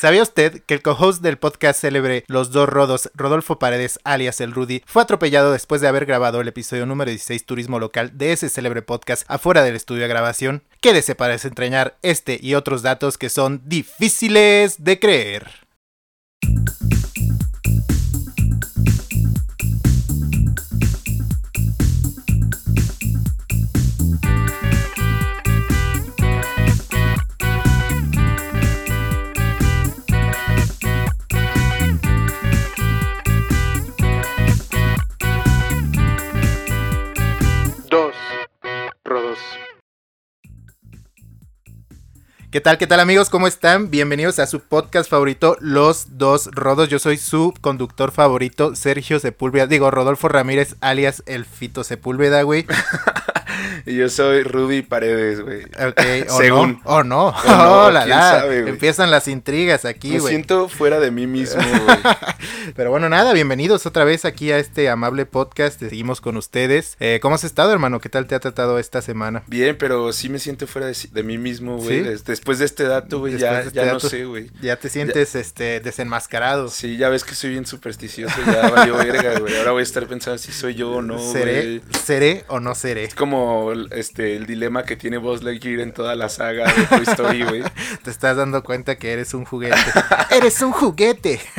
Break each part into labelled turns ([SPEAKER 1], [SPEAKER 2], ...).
[SPEAKER 1] ¿Sabía usted que el co-host del podcast célebre Los Dos Rodos, Rodolfo Paredes, alias el Rudy, fue atropellado después de haber grabado el episodio número 16 Turismo Local de ese célebre podcast afuera del estudio de grabación? Quédese para desentrañar este y otros datos que son difíciles de creer. ¿Qué tal, qué tal amigos? ¿Cómo están? Bienvenidos a su podcast favorito, Los Dos Rodos. Yo soy su conductor favorito, Sergio Sepúlveda. Digo, Rodolfo Ramírez, alias El Fito Sepúlveda, güey.
[SPEAKER 2] Y yo soy Rudy Paredes, güey.
[SPEAKER 1] Ok, o
[SPEAKER 2] Según.
[SPEAKER 1] no, o no.
[SPEAKER 2] O no,
[SPEAKER 1] Oh, la,
[SPEAKER 2] quién
[SPEAKER 1] la.
[SPEAKER 2] sabe.
[SPEAKER 1] Empiezan las intrigas aquí,
[SPEAKER 2] Me
[SPEAKER 1] güey.
[SPEAKER 2] siento fuera de mí mismo, güey.
[SPEAKER 1] Pero bueno, nada, bienvenidos otra vez aquí a este amable podcast. Seguimos con ustedes. Eh, ¿Cómo has estado, hermano? ¿Qué tal te ha tratado esta semana?
[SPEAKER 2] Bien, pero sí me siento fuera de, de mí mismo, güey. Después de este dato, güey, ya,
[SPEAKER 1] este
[SPEAKER 2] ya no sé, güey.
[SPEAKER 1] Ya te sientes este desenmascarado.
[SPEAKER 2] Sí, ya ves que soy bien supersticioso, ya valió verga, güey. Ahora voy a estar pensando si soy yo o no,
[SPEAKER 1] ¿Seré. ¿Seré o no seré?
[SPEAKER 2] Es como este el dilema que tiene Buzz Lightyear en toda la saga de Toy Story, güey.
[SPEAKER 1] Te estás dando cuenta que eres un juguete. ¡Eres un juguete!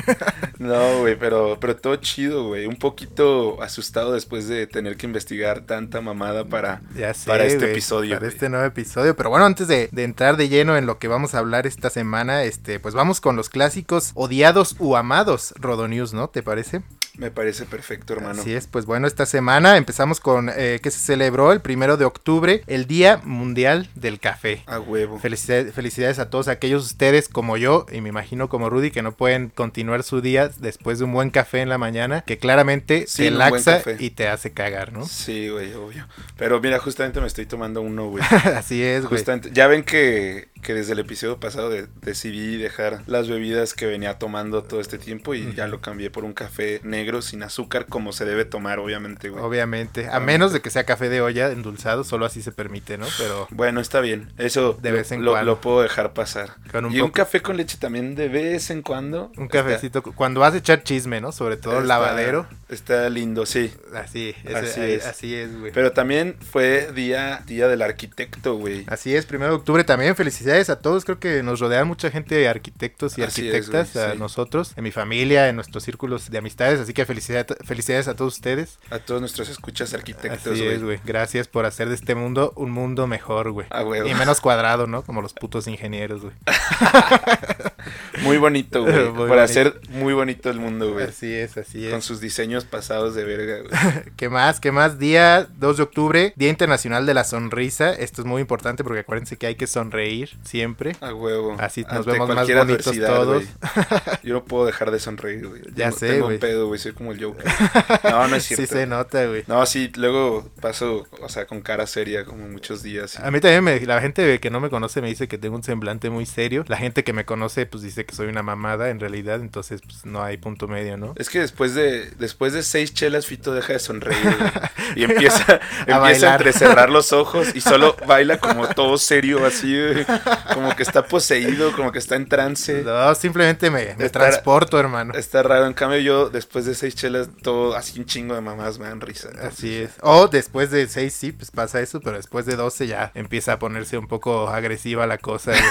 [SPEAKER 2] No, güey, pero, pero todo chido, güey. Un poquito asustado después de tener que investigar tanta mamada para,
[SPEAKER 1] sé,
[SPEAKER 2] para este episodio.
[SPEAKER 1] Para este nuevo episodio. Pero bueno, antes de, de entrar de lleno en lo que vamos a hablar esta semana, este, pues vamos con los clásicos odiados u amados Rodonews, ¿no? ¿Te parece?
[SPEAKER 2] Me parece perfecto, hermano.
[SPEAKER 1] Así es, pues bueno, esta semana empezamos con eh, que se celebró el primero de octubre, el Día Mundial del Café.
[SPEAKER 2] A huevo.
[SPEAKER 1] Felicidades, felicidades a todos aquellos ustedes como yo y me imagino como Rudy que no pueden continuar su día después de un buen café en la mañana que claramente
[SPEAKER 2] Sí,
[SPEAKER 1] te laxa y te hace cagar, ¿no?
[SPEAKER 2] Sí, güey, obvio. Pero mira, justamente me estoy tomando uno, güey.
[SPEAKER 1] Así es, güey.
[SPEAKER 2] Justamente, ya ven que, que desde el episodio pasado de- decidí dejar las bebidas que venía tomando todo este tiempo y ya lo cambié por un café negro sin azúcar como se debe tomar, obviamente, güey.
[SPEAKER 1] Obviamente, a menos de que sea café de olla endulzado, solo así se permite, ¿no? Pero
[SPEAKER 2] Bueno, está bien. Eso
[SPEAKER 1] De vez en
[SPEAKER 2] lo,
[SPEAKER 1] cuando.
[SPEAKER 2] lo puedo dejar pasar.
[SPEAKER 1] Con un
[SPEAKER 2] y un café con leche también de vez en cuando.
[SPEAKER 1] un
[SPEAKER 2] Está-
[SPEAKER 1] cafecito, cuando vas a echar chisme, ¿no? Sobre todo
[SPEAKER 2] está-
[SPEAKER 1] lavadero.
[SPEAKER 2] Está lindo, sí.
[SPEAKER 1] Así,
[SPEAKER 2] Así es.
[SPEAKER 1] así es, güey.
[SPEAKER 2] Pero también fue día, día del arquitecto, güey.
[SPEAKER 1] Así es, primero de octubre también. Felicidades a todos. Creo que nos rodean mucha gente, arquitectos y
[SPEAKER 2] Así es,
[SPEAKER 1] arquitectas,
[SPEAKER 2] güey,
[SPEAKER 1] a
[SPEAKER 2] sí.
[SPEAKER 1] nosotros, en mi familia, en nuestros círculos de amistades. Así que felicidades, felicidades a todos ustedes.
[SPEAKER 2] A todos nuestros escuchas arquitectos,
[SPEAKER 1] Así
[SPEAKER 2] güey.
[SPEAKER 1] es, güey. Gracias por hacer de este mundo un mundo mejor, güey.
[SPEAKER 2] A huevo.
[SPEAKER 1] Y menos cuadrado, ¿no? Como los putos ingenieros, güey.
[SPEAKER 2] Muy bonito, güey.
[SPEAKER 1] Muy
[SPEAKER 2] Por
[SPEAKER 1] bonito.
[SPEAKER 2] hacer muy bonito el mundo, güey.
[SPEAKER 1] Así es, así
[SPEAKER 2] Con
[SPEAKER 1] es.
[SPEAKER 2] sus diseños pasados de verga, güey.
[SPEAKER 1] ¿Qué más? ¿Qué más? Día 2 de octubre, Día Internacional de la Sonrisa. Esto es muy importante porque acuérdense que hay que sonreír siempre.
[SPEAKER 2] A huevo.
[SPEAKER 1] Así nos
[SPEAKER 2] Ante
[SPEAKER 1] vemos más bonitos todos.
[SPEAKER 2] Yo no puedo dejar de sonreír, güey.
[SPEAKER 1] Ya
[SPEAKER 2] Tengo-
[SPEAKER 1] sé,
[SPEAKER 2] Tengo
[SPEAKER 1] güey.
[SPEAKER 2] un pedo, güey. Soy como el Joker. No, no es cierto.
[SPEAKER 1] Sí se nota, güey.
[SPEAKER 2] No, sí, luego paso, o sea, con cara seria como muchos días.
[SPEAKER 1] A mí también me, la gente que no me conoce me dice que tengo un semblante muy serio. La gente que me conoce pues dice que soy una mamada en realidad, entonces pues no hay punto medio, ¿no?
[SPEAKER 2] Es que después de después de seis chelas, Fito deja de sonreír y empieza, empieza a, entrecerrar los ojos y solo baila como todo serio, así, como que está poseído, como que está en trance.
[SPEAKER 1] No, simplemente me, me
[SPEAKER 2] Está-
[SPEAKER 1] transporto, hermano.
[SPEAKER 2] Está raro, en cambio yo después de seis chelas, todo así un chingo de mamás me dan risa.
[SPEAKER 1] Así es. O después de 6 sí, pues pasa eso, pero después de 12 ya empieza a ponerse un poco agresiva la cosa.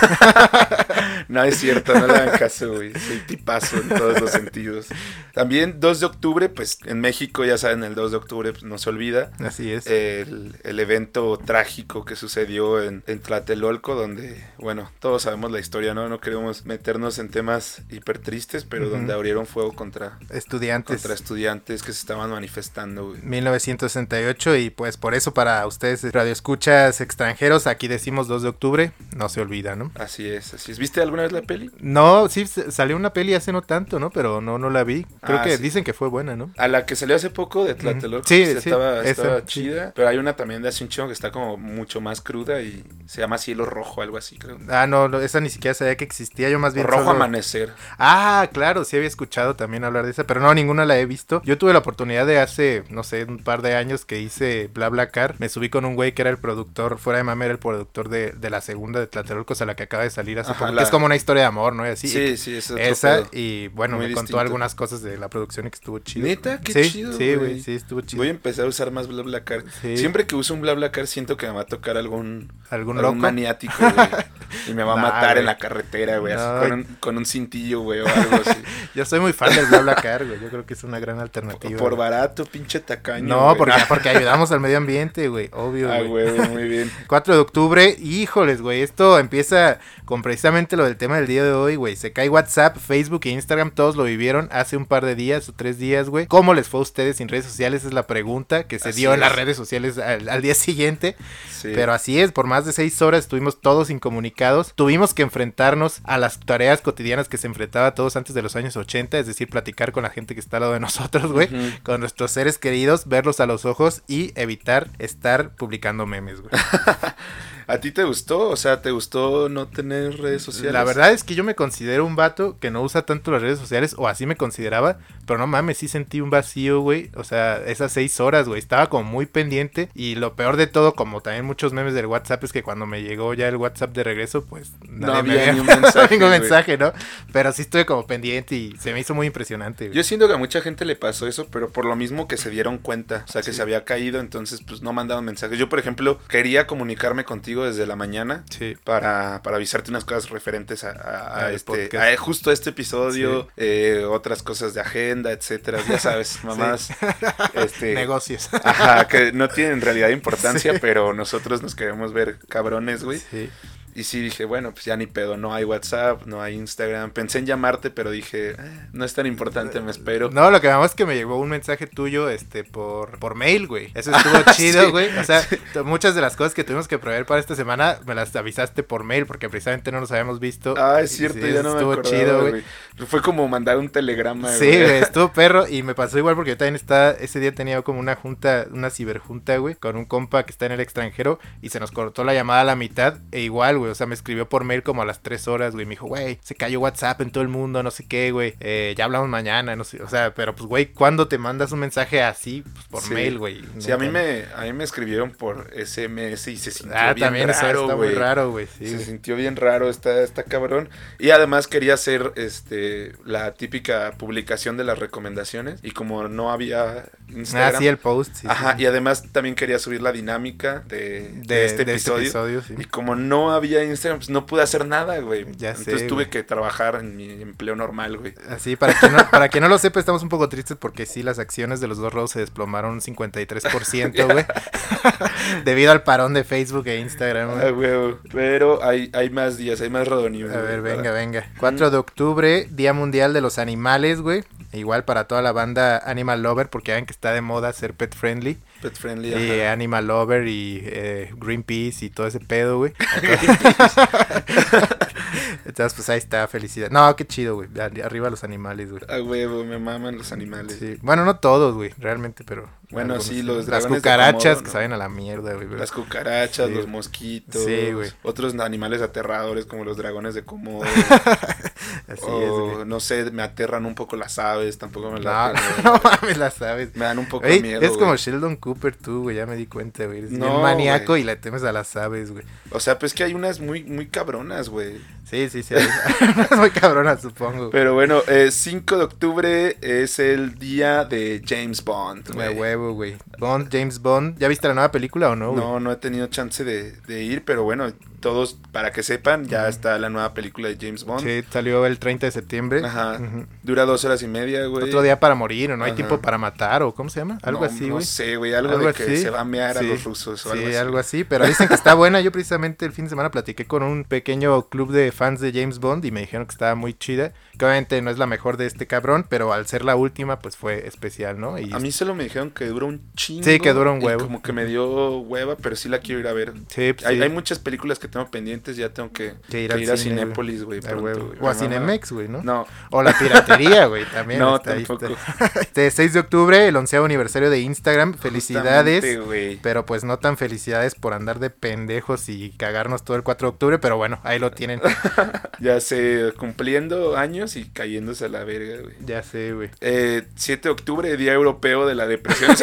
[SPEAKER 2] No es cierto, no le hagan caso, güey. Soy tipazo en todos los sentidos. También 2 de octubre, pues en México, ya saben, el 2 de octubre pues, no se olvida.
[SPEAKER 1] Así es.
[SPEAKER 2] El, el evento trágico que sucedió en, en Tlatelolco, donde, bueno, todos sabemos la historia, ¿no? No queremos meternos en temas hiper tristes, pero
[SPEAKER 1] Ujú.
[SPEAKER 2] donde abrieron fuego contra,
[SPEAKER 1] Estudiantes.
[SPEAKER 2] contra estudiantes que se estaban manifestando, güey.
[SPEAKER 1] 1968 y pues por eso para ustedes radioescuchas extranjeros aquí decimos 2 de octubre, no se olvida, ¿no?
[SPEAKER 2] Así es, así es. ¿Viste alguna vez la peli?
[SPEAKER 1] No, sí salió una peli hace no tanto, ¿no? Pero no no la vi. Creo
[SPEAKER 2] Ah,
[SPEAKER 1] que
[SPEAKER 2] sí.
[SPEAKER 1] dicen que fue buena, ¿no?
[SPEAKER 2] A la que salió hace poco de Tlatelolco,
[SPEAKER 1] Sí,
[SPEAKER 2] pues,
[SPEAKER 1] sí,
[SPEAKER 2] estaba, chida. Pero hay una también de hace un chingo que está como mucho más cruda y se llama Cielo Rojo, algo así, creo.
[SPEAKER 1] Ah, no, no, esa ni siquiera sabía que existía, yo más bien
[SPEAKER 2] Rojo
[SPEAKER 1] solo-
[SPEAKER 2] Amanecer.
[SPEAKER 1] Ah, claro, sí había escuchado también hablar de esa, pero no, ninguna la he visto. Yo tuve la oportunidad de hace, no sé, un par de años que hice BlaBlaCar. Me subí con un güey que era el productor, fuera de mame, era el productor de, de la segunda de Tlatelolco, o sea, la que acaba de salir hace
[SPEAKER 2] Ajá,
[SPEAKER 1] poco. que es como una historia de amor, ¿no? Y así.
[SPEAKER 2] Sí, sí, eso
[SPEAKER 1] Esa, y bueno,
[SPEAKER 2] Muy
[SPEAKER 1] me contó
[SPEAKER 2] distinto.
[SPEAKER 1] algunas cosas de la producción y que estuvo chido.
[SPEAKER 2] ¿Neta? Qué
[SPEAKER 1] sí,
[SPEAKER 2] chido,
[SPEAKER 1] Sí,
[SPEAKER 2] güey.
[SPEAKER 1] sí, estuvo chido.
[SPEAKER 2] Voy a empezar a usar más BlaBlaCar.
[SPEAKER 1] Sí.
[SPEAKER 2] Siempre que uso un BlaBlaCar siento que me va a tocar algún,
[SPEAKER 1] ¿Algún
[SPEAKER 2] algún
[SPEAKER 1] loco?
[SPEAKER 2] maniático, güey. Y me va a
[SPEAKER 1] Nah,
[SPEAKER 2] matar en la carretera, güey.
[SPEAKER 1] No.
[SPEAKER 2] con, un, con un cintillo, güey, o algo así.
[SPEAKER 1] Yo soy muy fan del BlaBlaCar, güey. Yo creo que es una gran alternativa.
[SPEAKER 2] Por
[SPEAKER 1] güey.
[SPEAKER 2] barato, pinche tacaño.
[SPEAKER 1] No, porque, porque ayudamos al medio ambiente, güey. Obvio,
[SPEAKER 2] Ah,
[SPEAKER 1] güey,
[SPEAKER 2] muy bien.
[SPEAKER 1] 4 de octubre, híjoles, güey, esto empieza con precisamente lo del tema del día de hoy, güey. Se cae WhatsApp, Facebook e Instagram, todos lo vivieron hace un par de días o tres días, güey. ¿Cómo les fue a ustedes sin redes sociales? Es la pregunta que se
[SPEAKER 2] Así
[SPEAKER 1] dio en las
[SPEAKER 2] es.
[SPEAKER 1] redes sociales al, al día siguiente.
[SPEAKER 2] Sí.
[SPEAKER 1] Pero así es, por más de seis horas estuvimos todos incomunicados. Tuvimos que enfrentarnos a las tareas cotidianas que se enfrentaba a todos antes de los años 80, es decir, platicar con la gente que está al lado de nosotros, güey. Con nuestros seres queridos, verlos a los ojos y evitar estar publicando memes, güey.
[SPEAKER 2] ¿A ti te gustó? O sea, ¿te gustó no tener redes sociales?
[SPEAKER 1] La verdad es que yo me considero un vato que no usa tanto las redes sociales, o así me consideraba, pero no mames, sí sentí un vacío, güey. O sea, esas seis horas, güey, estaba como muy pendiente. Y lo peor de todo, como también muchos memes del WhatsApp, es que cuando me llegó ya el WhatsApp de regreso, pues
[SPEAKER 2] No había mensaje,
[SPEAKER 1] ningún mensaje, ¿no? Pero sí estuve como pendiente y se me hizo muy impresionante, güey.
[SPEAKER 2] Yo siento que a mucha gente le pasó eso, pero por lo mismo que se dieron cuenta, o sea, que
[SPEAKER 1] Sí.
[SPEAKER 2] se había caído, entonces pues no mandaban mensajes. Yo, por ejemplo, quería comunicarme contigo desde la mañana
[SPEAKER 1] Sí.
[SPEAKER 2] para, para avisarte unas cosas referentes a, a- a este, a justo a este episodio, eh, otras cosas de agenda, etcétera, ya sabes, mamás, este,
[SPEAKER 1] Negocios.
[SPEAKER 2] ajá, que no tienen en realidad importancia, pero nosotros nos queremos ver cabrones, güey.
[SPEAKER 1] Sí.
[SPEAKER 2] Y sí dije, bueno, pues ya ni pedo, no hay WhatsApp, no hay Instagram. Pensé en llamarte, pero dije, "Eh, no es tan importante, me espero.
[SPEAKER 1] No, lo que más es que me llegó un mensaje tuyo, este, por, por mail, güey. Eso estuvo
[SPEAKER 2] Ah,
[SPEAKER 1] chido,
[SPEAKER 2] sí.
[SPEAKER 1] güey. O sea, muchas de las cosas que tuvimos que prever para esta semana, me las avisaste por mail, porque precisamente no nos habíamos visto.
[SPEAKER 2] Ah, es cierto,
[SPEAKER 1] Sí,
[SPEAKER 2] ya no me
[SPEAKER 1] estuvo
[SPEAKER 2] acordaba,
[SPEAKER 1] chido, güey.
[SPEAKER 2] güey. Fue como mandar un telegrama,
[SPEAKER 1] Sí, güey, estuvo perro y me pasó igual porque yo también estaba, ese día tenía como una junta, una ciberjunta, güey, con un compa que está en el extranjero y se nos cortó la llamada a la mitad e igual, güey, o sea, me escribió por mail como a las tres horas, güey, me dijo, güey, se cayó WhatsApp en todo el mundo, no sé qué, güey, eh, ya hablamos mañana, no sé, o sea, pero pues, güey, ¿cuándo te mandas un mensaje así? Pues por
[SPEAKER 2] Sí.
[SPEAKER 1] mail, güey.
[SPEAKER 2] Sí, a mí me, a mí me escribieron por SMS y se sintió
[SPEAKER 1] Ah,
[SPEAKER 2] bien
[SPEAKER 1] también
[SPEAKER 2] raro,
[SPEAKER 1] está muy
[SPEAKER 2] güey.
[SPEAKER 1] raro, güey, sí.
[SPEAKER 2] se
[SPEAKER 1] güey.
[SPEAKER 2] sintió bien raro, está, está cabrón. Y además quería hacer este la típica publicación de las recomendaciones. Y como no había Instagram.
[SPEAKER 1] Ah, sí, el post, sí.
[SPEAKER 2] Ajá,
[SPEAKER 1] sí.
[SPEAKER 2] y además también quería subir la dinámica de, de
[SPEAKER 1] de,
[SPEAKER 2] este
[SPEAKER 1] de
[SPEAKER 2] episodio. Y como no había Instagram, pues no pude hacer nada, güey.
[SPEAKER 1] Ya sé,
[SPEAKER 2] Entonces tuve
[SPEAKER 1] güey.
[SPEAKER 2] que trabajar en mi empleo normal, güey.
[SPEAKER 1] Así, para que, no, para que no lo sepa, estamos un poco tristes porque sí, las acciones de los dos rodos se desplomaron un 53%, güey. Debido al parón de Facebook e Instagram, güey.
[SPEAKER 2] Ah, güey. Pero hay, hay más días, hay más rodonios.
[SPEAKER 1] A ver, venga, venga. 4 de octubre, Día Mundial de los Animales, güey. Igual para toda la banda Animal Lover, porque ven que está de moda ser pet friendly.
[SPEAKER 2] Pet friendly.
[SPEAKER 1] Y
[SPEAKER 2] ajá.
[SPEAKER 1] Animal Lover y eh, Greenpeace y todo ese pedo, güey. Entonces, pues ahí está, felicidad. No, qué chido, güey. Arri- Arriba los animales, güey.
[SPEAKER 2] A huevo, me maman los animales.
[SPEAKER 1] Sí. Bueno, no todos, güey, realmente, pero.
[SPEAKER 2] Bueno,
[SPEAKER 1] algunos
[SPEAKER 2] sí, los
[SPEAKER 1] Las cucarachas que
[SPEAKER 2] ¿no?
[SPEAKER 1] saben a la mierda, güey.
[SPEAKER 2] Las cucarachas,
[SPEAKER 1] Sí.
[SPEAKER 2] los mosquitos,
[SPEAKER 1] Sí, güey.
[SPEAKER 2] otros animales aterradores como los dragones de Komodo.
[SPEAKER 1] Así
[SPEAKER 2] o,
[SPEAKER 1] es, güey.
[SPEAKER 2] no sé, me aterran un poco las aves, tampoco me
[SPEAKER 1] No,
[SPEAKER 2] las
[SPEAKER 1] no mames, las sabes.
[SPEAKER 2] Me dan un poco de miedo.
[SPEAKER 1] es como
[SPEAKER 2] güey.
[SPEAKER 1] Sheldon Cooper tú, güey, ya me di cuenta, güey. Eres
[SPEAKER 2] No,
[SPEAKER 1] bien maníaco
[SPEAKER 2] güey.
[SPEAKER 1] y le temes a las aves, güey.
[SPEAKER 2] O sea, pues que hay unas muy, muy cabronas, güey.
[SPEAKER 1] Sí, sí, sí. muy cabrona, supongo. güey.
[SPEAKER 2] Pero bueno, eh, 5 de octubre es el día de James Bond.
[SPEAKER 1] De
[SPEAKER 2] güey.
[SPEAKER 1] Bond, James Bond. ¿Ya viste la nueva película o no?
[SPEAKER 2] No, no he tenido chance de ir, pero bueno, todos, para que sepan, ya está la nueva película de James Bond.
[SPEAKER 1] Sí, salió el 30 de septiembre.
[SPEAKER 2] Ajá. Dura dos horas y media, güey.
[SPEAKER 1] Otro día para morir, o no hay tiempo para matar, o ¿cómo se llama? Algo
[SPEAKER 2] No,
[SPEAKER 1] así,
[SPEAKER 2] No
[SPEAKER 1] güey.
[SPEAKER 2] sé, güey, algo,
[SPEAKER 1] Algo
[SPEAKER 2] de que
[SPEAKER 1] así.
[SPEAKER 2] se va a mear a
[SPEAKER 1] Sí.
[SPEAKER 2] los rusos o
[SPEAKER 1] Sí,
[SPEAKER 2] algo así.
[SPEAKER 1] algo así, pero dicen que está buena. Yo precisamente el fin de semana platiqué con un pequeño club de fans de James Bond y me dijeron que estaba muy chida. Que obviamente no es la mejor de este cabrón, pero al ser la última, pues fue especial, ¿no? Y
[SPEAKER 2] A mí solo me dijeron que dura un chingo.
[SPEAKER 1] Sí, que dura un huevo.
[SPEAKER 2] como que me dio hueva, pero sí la quiero ir a ver.
[SPEAKER 1] sí, pues,
[SPEAKER 2] Hay,
[SPEAKER 1] sí,
[SPEAKER 2] hay muchas películas que tengo pendientes, ya tengo que,
[SPEAKER 1] que ir
[SPEAKER 2] que ir a
[SPEAKER 1] cine.
[SPEAKER 2] Cinépolis, güey.
[SPEAKER 1] O a. Cinemex, güey, ¿no?
[SPEAKER 2] No,
[SPEAKER 1] O la piratería, güey, también.
[SPEAKER 2] no,
[SPEAKER 1] está ahí, está.
[SPEAKER 2] tampoco.
[SPEAKER 1] Este 6 de octubre, el onceavo aniversario de Instagram. Felicidades. Pero pues no tan felicidades por andar de pendejos y cagarnos todo el 4 de octubre, pero bueno, ahí lo tienen.
[SPEAKER 2] Ya sé, cumpliendo años y cayéndose a la verga, güey.
[SPEAKER 1] ya sé, güey.
[SPEAKER 2] Eh, 7 de octubre, Día Europeo de la Depresión.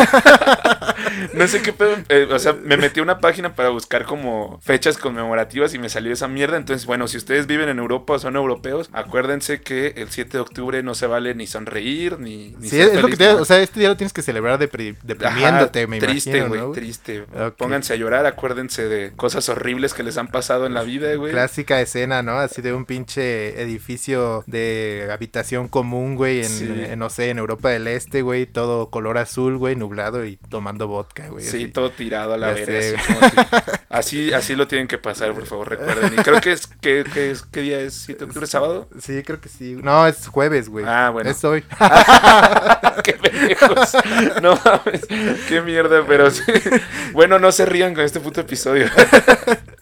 [SPEAKER 2] no sé qué pedo. eh, o sea, me metí a una página para buscar como fechas conmemorativas y me salió esa mierda. Entonces, bueno, si ustedes viven en Europa o son europeos, acuérdense que el 7 de octubre no se vale ni sonreír ni. ni
[SPEAKER 1] Sí,
[SPEAKER 2] ser
[SPEAKER 1] es lo que te
[SPEAKER 2] ¿no?
[SPEAKER 1] O sea, este día lo tienes que celebrar depri-
[SPEAKER 2] Ajá,
[SPEAKER 1] deprimiéndote, me
[SPEAKER 2] triste,
[SPEAKER 1] imagino,
[SPEAKER 2] güey,
[SPEAKER 1] ¿no, güey?
[SPEAKER 2] triste. Pónganse a llorar, acuérdense de cosas horribles que les han pasado en la vida, güey.
[SPEAKER 1] Clásica escena, ¿no? Así de un pinche edificio de habitación común, güey, en,
[SPEAKER 2] Sí.
[SPEAKER 1] en, no sé, en Europa del Este, güey, todo color azul, güey, nublado y tomando vodka, güey.
[SPEAKER 2] Sí,
[SPEAKER 1] así.
[SPEAKER 2] todo tirado a la verga. Así, así, así lo tienen que pasar, por favor, recuerden. Y creo que es, que, que es ¿qué día es? ¿7 de octubre, sábado?
[SPEAKER 1] Sí, creo que sí. No, es jueves, güey.
[SPEAKER 2] Ah, bueno.
[SPEAKER 1] Es hoy.
[SPEAKER 2] qué pendejos. No mames, qué mierda, pero sí. Bueno, no se rían con este puto episodio.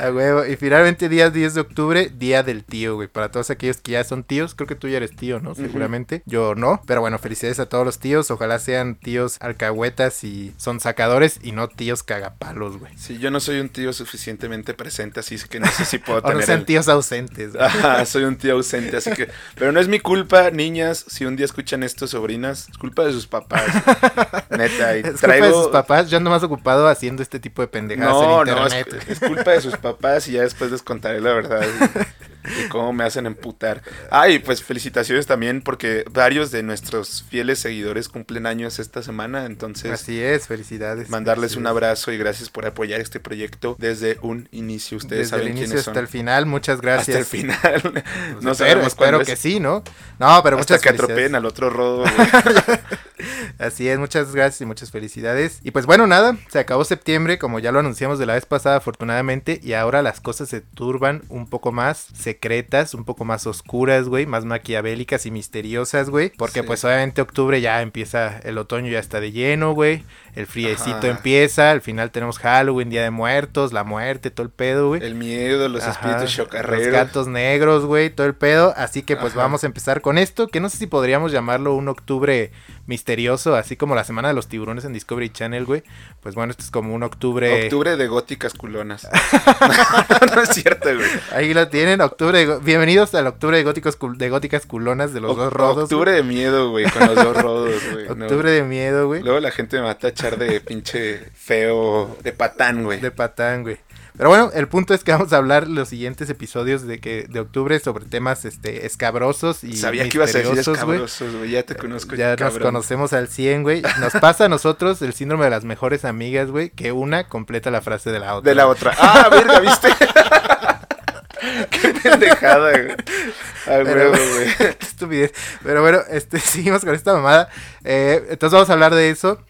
[SPEAKER 1] A huevo. Y finalmente, día 10 de octubre, día del tío, güey. Para todos aquellos que ya son tíos, creo que tú ya eres tío, ¿no? Seguramente. Yo no. Pero bueno, felicidades a todos los tíos. Ojalá sean tíos alcahuetas y son sacadores y no tíos cagapalos, güey.
[SPEAKER 2] Sí, yo no soy un tío suficientemente presente, así que no sé si puedo
[SPEAKER 1] O no
[SPEAKER 2] tener
[SPEAKER 1] sean
[SPEAKER 2] el-
[SPEAKER 1] tíos ausentes.
[SPEAKER 2] Ajá, soy un tío ausente, así que... Pero no es mi culpa, niñas, si un día escuchan esto, sobrinas, es culpa de sus papás. Neta, y
[SPEAKER 1] Es culpa de sus papás. Yo ando más ocupado haciendo este tipo de pendejadas
[SPEAKER 2] No,
[SPEAKER 1] en
[SPEAKER 2] no, es,
[SPEAKER 1] internet.
[SPEAKER 2] es culpa de sus papás y ya después les contaré la verdad y, y cómo me hacen emputar. Ay, pues felicitaciones también porque varios de nuestros fieles seguidores cumplen años esta semana, entonces
[SPEAKER 1] Así es, felicidades.
[SPEAKER 2] mandarles un abrazo y gracias por apoyar este proyecto desde un inicio. Ustedes
[SPEAKER 1] Desde el
[SPEAKER 2] saben
[SPEAKER 1] inicio
[SPEAKER 2] quiénes
[SPEAKER 1] hasta
[SPEAKER 2] son.
[SPEAKER 1] el final, muchas gracias.
[SPEAKER 2] Hasta el final.
[SPEAKER 1] Pues
[SPEAKER 2] no
[SPEAKER 1] espero,
[SPEAKER 2] sabemos
[SPEAKER 1] espero que sí, ¿no? No, pero
[SPEAKER 2] Hasta
[SPEAKER 1] muchas
[SPEAKER 2] que atropellen al otro rodo.
[SPEAKER 1] Así es, muchas gracias y muchas felicidades. Y pues bueno, nada, se acabó septiembre, como ya lo anunciamos de la vez pasada, afortunadamente, y ahora las cosas se turban un poco más secretas, un poco más oscuras, güey, más maquiavélicas y misteriosas, güey, porque
[SPEAKER 2] Sí.
[SPEAKER 1] pues obviamente octubre ya empieza, el otoño ya está de lleno, güey, el friecito
[SPEAKER 2] Ajá.
[SPEAKER 1] empieza, al final tenemos Halloween, Día de Muertos, la muerte, todo el pedo, güey.
[SPEAKER 2] el miedo, los
[SPEAKER 1] Ajá,
[SPEAKER 2] espíritus
[SPEAKER 1] Los
[SPEAKER 2] chocarreros.
[SPEAKER 1] gatos negros, güey, todo el pedo. Así que pues
[SPEAKER 2] Ajá.
[SPEAKER 1] vamos a empezar con esto, que no sé si podríamos llamarlo un octubre misterioso, así como la semana de los tiburones en Discovery Channel, güey. Pues bueno, esto es como un octubre...
[SPEAKER 2] Octubre de góticas culonas. no es cierto, güey.
[SPEAKER 1] Ahí lo tienen, octubre... de Bienvenidos al octubre de, góticos cul- de góticas culonas de los dos rodos.
[SPEAKER 2] Octubre de miedo, güey, con los dos rodos, güey. no.
[SPEAKER 1] Octubre de miedo, güey.
[SPEAKER 2] Luego la gente me va a tachar de pinche feo, de patán, güey.
[SPEAKER 1] De patán, güey. Pero bueno, el punto es que vamos a hablar los siguientes episodios de que de octubre sobre temas este escabrosos y
[SPEAKER 2] Sabía que ibas a decir escabrosos, güey. Ya te conozco,
[SPEAKER 1] Ya nos
[SPEAKER 2] cabrón.
[SPEAKER 1] conocemos al 100, güey. Nos pasa a nosotros el síndrome de las mejores amigas, güey, que una completa la frase de la otra.
[SPEAKER 2] De la otra. ¡Ah, verga, viste! Qué pendejada, güey. A
[SPEAKER 1] Pero-
[SPEAKER 2] huevo, güey.
[SPEAKER 1] Qué estupidez. Pero bueno, este, seguimos con esta mamada. Eh, entonces vamos a hablar de eso.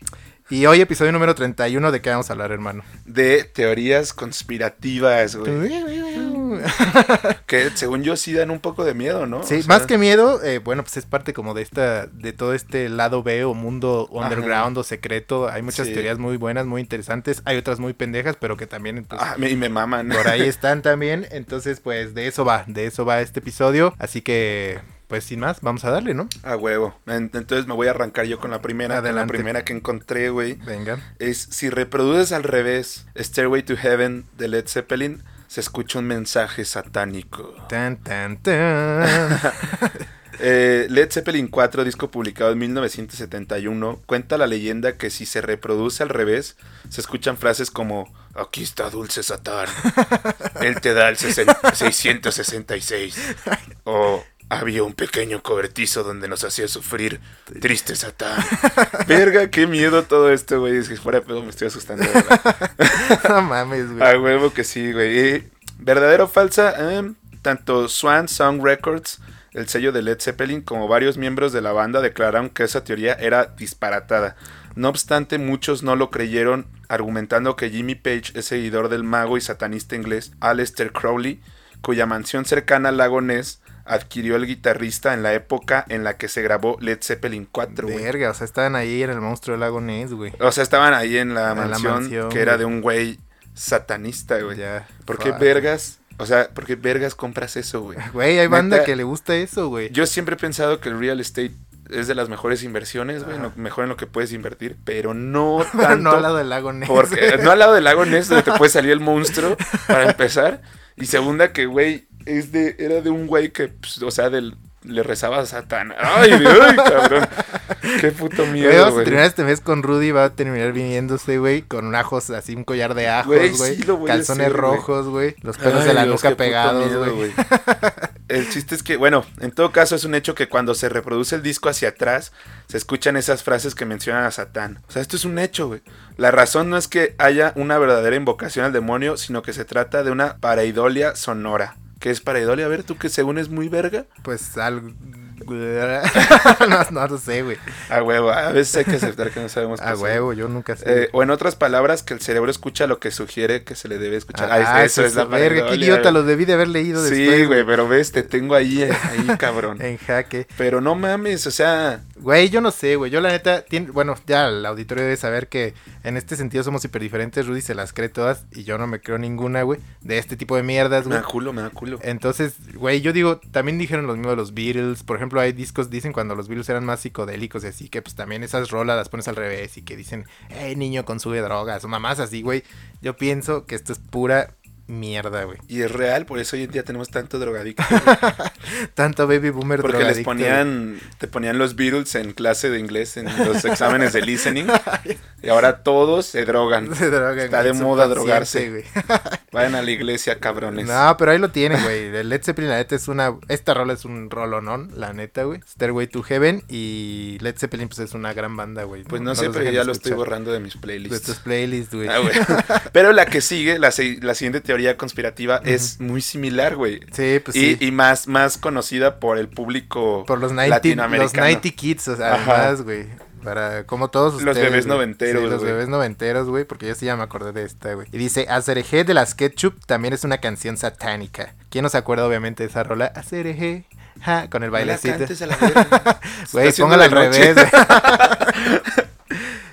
[SPEAKER 1] Y hoy, episodio número 31, ¿de qué vamos a hablar, hermano?
[SPEAKER 2] De teorías conspirativas, güey. Que según yo sí dan un poco de miedo, ¿no?
[SPEAKER 1] Sí,
[SPEAKER 2] O sea,
[SPEAKER 1] más que miedo, eh, bueno, pues es parte como de esta, de todo este lado B o mundo underground o secreto. Hay muchas
[SPEAKER 2] Sí.
[SPEAKER 1] teorías muy buenas, muy interesantes. Hay otras muy pendejas, pero que también pues,
[SPEAKER 2] Ah, me- y me maman.
[SPEAKER 1] por ahí están también. Entonces, pues de eso va, de eso va este episodio. Así que, pues sin más, vamos a darle, ¿no?
[SPEAKER 2] A huevo. En- Entonces me voy a arrancar yo con la primera. con
[SPEAKER 1] Adelante.
[SPEAKER 2] La primera que encontré, güey.
[SPEAKER 1] Venga.
[SPEAKER 2] Es si reproduces al revés Stairway to Heaven de Led Zeppelin, se escucha un mensaje satánico.
[SPEAKER 1] Tan, tan, tan.
[SPEAKER 2] Eh, Led Zeppelin 4, disco publicado en 1971, cuenta la leyenda que si se reproduce al revés, se escuchan frases como Aquí está Dulce Satán, él te da el sesen- 666, o había un pequeño cobertizo donde nos hacía sufrir, triste Satán. Verga, qué miedo todo esto, güey, si fuera de pedo me estoy asustando.
[SPEAKER 1] no mames, güey.
[SPEAKER 2] A huevo que sí, güey. ¿Verdadero o falsa? Em, tanto Swan Song Records, el sello de Led Zeppelin, como varios miembros de la banda declararon que esa teoría era disparatada. No obstante, muchos no lo creyeron, argumentando que Jimmy Page es seguidor del mago y satanista inglés Aleister Crowley, cuya mansión cercana al lago Ness adquirió el guitarrista en la época en la que se grabó Led Zeppelin 4. güey.
[SPEAKER 1] Verga, o sea, estaban ahí en el monstruo del lago Ness, güey.
[SPEAKER 2] O sea, estaban ahí en la
[SPEAKER 1] En la
[SPEAKER 2] mansión, que era de un güey satanista, güey.
[SPEAKER 1] Ya.
[SPEAKER 2] ¿Por qué vergas? O sea, ¿por qué vergas compras eso, güey?
[SPEAKER 1] Güey, hay banda
[SPEAKER 2] Neta,
[SPEAKER 1] que le gusta eso, güey.
[SPEAKER 2] Yo siempre he pensado que el real estate es de las mejores inversiones, güey, mejor en lo que puedes invertir, pero no tanto.
[SPEAKER 1] no al lado del lago Ness.
[SPEAKER 2] porque, no al lado del lago Ness, donde te puede salir el monstruo, para empezar. Y segunda, que, güey, es de, era de un güey que, pues, o sea, del, le rezaba a Satán. Ay, ay, cabrón. Qué puto
[SPEAKER 1] Güey,
[SPEAKER 2] miedo,
[SPEAKER 1] vamos a
[SPEAKER 2] güey.
[SPEAKER 1] terminar este mes con Rudy, va a terminar viniéndose, güey, con ajos, así un collar de ajos,
[SPEAKER 2] Güey,
[SPEAKER 1] güey,
[SPEAKER 2] sí
[SPEAKER 1] calzones
[SPEAKER 2] güey.
[SPEAKER 1] rojos, güey, los pelos
[SPEAKER 2] Ay,
[SPEAKER 1] de la
[SPEAKER 2] Dios,
[SPEAKER 1] nuca pegados,
[SPEAKER 2] miedo,
[SPEAKER 1] güey.
[SPEAKER 2] El chiste es que, bueno, en todo caso es un hecho que cuando se reproduce el disco hacia atrás, se escuchan esas frases que mencionan a Satán. O sea, esto es un hecho, güey. La razón no es que haya una verdadera invocación al demonio, sino que se trata de una pareidolia sonora. ¿Qué es pareidolia? A ver, tú que según es muy verga.
[SPEAKER 1] Pues algo... no, no lo sé, güey.
[SPEAKER 2] A huevo, a veces hay que aceptar que no sabemos qué
[SPEAKER 1] A huevo, yo nunca sé.
[SPEAKER 2] Eh, o en otras palabras, que el cerebro escucha lo que sugiere que se le debe escuchar.
[SPEAKER 1] Ah, eso es la verga, qué idiota, lo debí de haber leído
[SPEAKER 2] Sí,
[SPEAKER 1] después.
[SPEAKER 2] güey, pero ves, te tengo ahí, ahí, cabrón.
[SPEAKER 1] En jaque.
[SPEAKER 2] Pero no mames, o sea,
[SPEAKER 1] Güey, yo no sé, güey. Yo la neta, tiene, bueno, ya el auditorio debe saber que en este sentido somos hiper diferentes. Rudy se las cree todas y yo no me creo ninguna, güey. De este tipo de mierdas,
[SPEAKER 2] me
[SPEAKER 1] güey.
[SPEAKER 2] da culo, me da culo.
[SPEAKER 1] Entonces, güey, yo digo, también dijeron lo mismo de los Beatles. Por ejemplo, hay discos, dicen cuando los Beatles eran más psicodélicos y así, que pues también esas rolas las pones al revés y que dicen, hey, niño, consume drogas o mamás así, güey. Yo pienso que esto es pura mierda, güey.
[SPEAKER 2] Y es real, por eso hoy en día tenemos tanto drogadicto.
[SPEAKER 1] Tanto baby boomer
[SPEAKER 2] Porque les
[SPEAKER 1] drogadicto,
[SPEAKER 2] ponían, te ponían los Beatles en clase de inglés en los exámenes de listening. Y ahora todos se drogan.
[SPEAKER 1] Se drogan,
[SPEAKER 2] Está
[SPEAKER 1] güey,
[SPEAKER 2] de moda drogarse.
[SPEAKER 1] güey.
[SPEAKER 2] Vayan a la iglesia, cabrones.
[SPEAKER 1] No, pero ahí lo tienen, güey. El Led Zeppelin, la neta, es una. Esta rola es un rolonón, la neta, güey. Stairway to Heaven. Y Led Zeppelin, pues es una gran banda, güey.
[SPEAKER 2] Pues no, sé,
[SPEAKER 1] los
[SPEAKER 2] pero ya
[SPEAKER 1] de
[SPEAKER 2] lo estoy borrando de mis
[SPEAKER 1] De
[SPEAKER 2] playlists.
[SPEAKER 1] estos playlists, güey.
[SPEAKER 2] Ah, güey. Pero la que sigue, la, la siguiente teoría conspirativa, es muy similar, güey.
[SPEAKER 1] Sí, pues
[SPEAKER 2] y,
[SPEAKER 1] sí.
[SPEAKER 2] y más, más conocida por el público
[SPEAKER 1] Por los 90, los
[SPEAKER 2] latinoamericano.
[SPEAKER 1] 90 kids, o sea,
[SPEAKER 2] Ajá.
[SPEAKER 1] además, güey. Para, como todos
[SPEAKER 2] Los
[SPEAKER 1] ustedes,
[SPEAKER 2] bebés
[SPEAKER 1] güey.
[SPEAKER 2] noventeros,
[SPEAKER 1] Sí, los bebés noventeros, güey, porque yo sí ya me acordé de esta, güey. Y dice, Azereje de las Ketchup también es una canción satánica. ¿Quién no se acuerda, obviamente, de esa rola? Azereje, ja, con el bailecito. Güey, póngala al
[SPEAKER 2] noche.
[SPEAKER 1] revés, güey.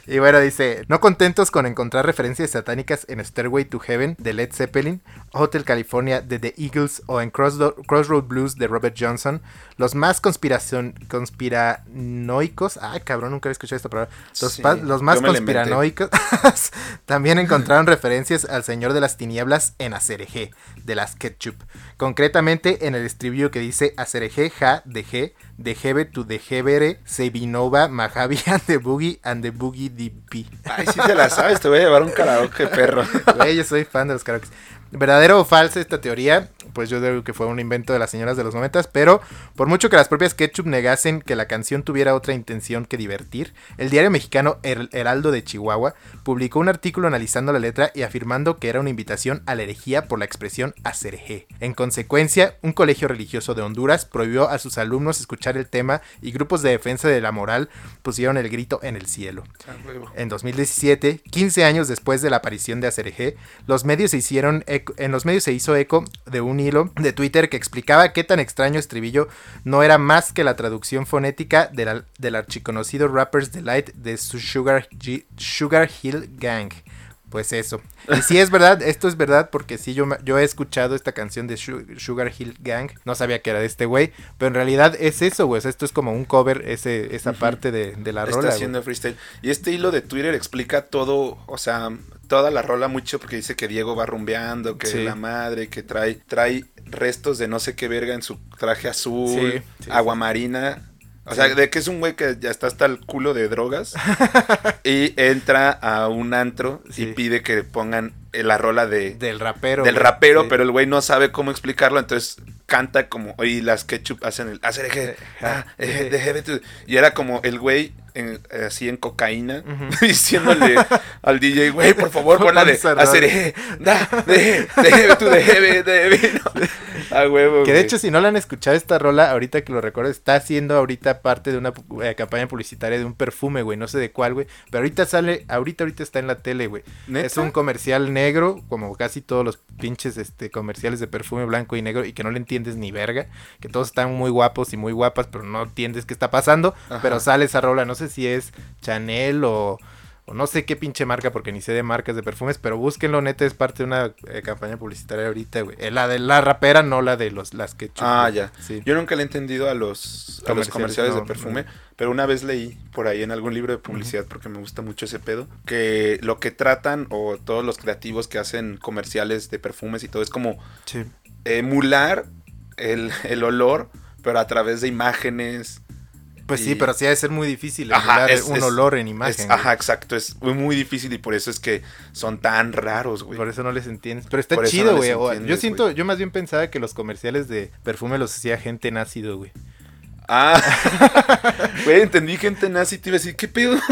[SPEAKER 1] Y bueno, dice, no contentos con encontrar referencias satánicas en Stairway to Heaven de Led Zeppelin, Hotel California de The Eagles o en Crossro- Crossroad Blues de Robert Johnson, los más conspiración, conspiranoicos, ay cabrón, nunca había escuchado esta palabra, los,
[SPEAKER 2] Sí,
[SPEAKER 1] pa- los más conspiranoicos también encontraron referencias al Señor de las Tinieblas en Acereje, de las Ketchup, concretamente en el estribillo que dice Acereje, ja, de G, de Hebe to de Hebere, Sebinova, Mahavi and the Boogie and the Boogie DP.
[SPEAKER 2] Ay, sí te la sabes, te voy a llevar un karaoke, perro.
[SPEAKER 1] Güey, yo soy fan de los karaokes. ¿Verdadero o falsa esta teoría? Pues yo digo que fue un invento de las señoras de los noventas, pero por mucho que las propias Ketchup negasen que la canción tuviera otra intención que divertir, el diario mexicano El Heraldo de Chihuahua publicó un artículo analizando la letra y afirmando que era una invitación a la herejía por la expresión acerejé. En consecuencia, un colegio religioso de Honduras prohibió a sus alumnos escuchar el tema y grupos de defensa de la moral pusieron el grito en el cielo.
[SPEAKER 2] Ah.
[SPEAKER 1] En 2017, 15 años después de la aparición de Acerejé, los medios se hicieron en los medios se hizo eco de un de Twitter que explicaba qué tan extraño estribillo no era más que la traducción fonética del archiconocido Rapper's Delight de su Sugar, G- Sugar Hill Gang. Pues eso. Y si es verdad, esto es verdad porque sí, yo, yo he escuchado esta canción de Su- Sugar Hill Gang. No sabía que era de este güey, pero en realidad es eso, güey. o sea, esto es como un cover, ese, esa parte de, de la
[SPEAKER 2] Está
[SPEAKER 1] rola. güey.
[SPEAKER 2] haciendo freestyle. Y este hilo de Twitter explica todo, o sea, toda la rola mucho porque dice que Diego va rumbeando, que
[SPEAKER 1] Sí.
[SPEAKER 2] la madre, que trae, trae restos de no sé qué verga en su traje azul,
[SPEAKER 1] Sí, sí,
[SPEAKER 2] agua marina. O sea, de que es un güey que ya está hasta el culo de drogas y entra a un antro y pide que pongan la rola de,
[SPEAKER 1] Del rapero.
[SPEAKER 2] del rapero,
[SPEAKER 1] Sí.
[SPEAKER 2] pero el güey no sabe cómo explicarlo, entonces canta como, y las ketchup hacen el, hacer eje, ah, eje, de jebe tu", y era como el güey en- así en cocaína, diciéndole al DJ, güey, por favor, pon la de hacer eje, da, de, de de de. A huevo,
[SPEAKER 1] Que de hecho, si no la han escuchado esta rola, ahorita que lo recuerdo, está haciendo ahorita parte de una eh, campaña publicitaria de un perfume, güey. No sé de cuál, güey. Pero ahorita sale, ahorita, ahorita está en la tele, güey. Es un comercial negro, como casi todos los pinches este, comerciales de perfume blanco y negro, y que no le entiendes ni verga. Que todos están muy guapos y muy guapas, pero no entiendes qué está pasando.
[SPEAKER 2] Ajá.
[SPEAKER 1] Pero sale esa rola, no sé si es Chanel o. o no sé qué pinche marca, porque ni sé de marcas de perfumes, pero búsquenlo, neta, es parte de una eh, campaña publicitaria ahorita, güey. Eh, La de la rapera, no la de los las que
[SPEAKER 2] Ah, ya.
[SPEAKER 1] Sí.
[SPEAKER 2] Yo nunca le he entendido a los, a los
[SPEAKER 1] Comerciales, no,
[SPEAKER 2] de perfume,
[SPEAKER 1] no.
[SPEAKER 2] pero una vez leí por ahí en algún libro de publicidad, porque me gusta mucho ese pedo, que lo que tratan o todos los creativos que hacen comerciales de perfumes y todo es como
[SPEAKER 1] Sí.
[SPEAKER 2] emular el, el olor, pero a través de imágenes.
[SPEAKER 1] Pues sí, pero sí ha de ser muy difícil
[SPEAKER 2] Ajá, es-
[SPEAKER 1] un
[SPEAKER 2] es-
[SPEAKER 1] olor en
[SPEAKER 2] Es-
[SPEAKER 1] imagen.
[SPEAKER 2] ajá, exacto, es muy, muy difícil y por eso es que son tan raros, güey.
[SPEAKER 1] Por eso no les entiendes. Pero está
[SPEAKER 2] Por
[SPEAKER 1] chido, güey. yo siento,
[SPEAKER 2] güey.
[SPEAKER 1] yo más bien pensaba que los comerciales de perfume los hacía gente en ácido, güey.
[SPEAKER 2] Ah, güey, entendí gente nazi y te iba a decir, ¿qué pedo?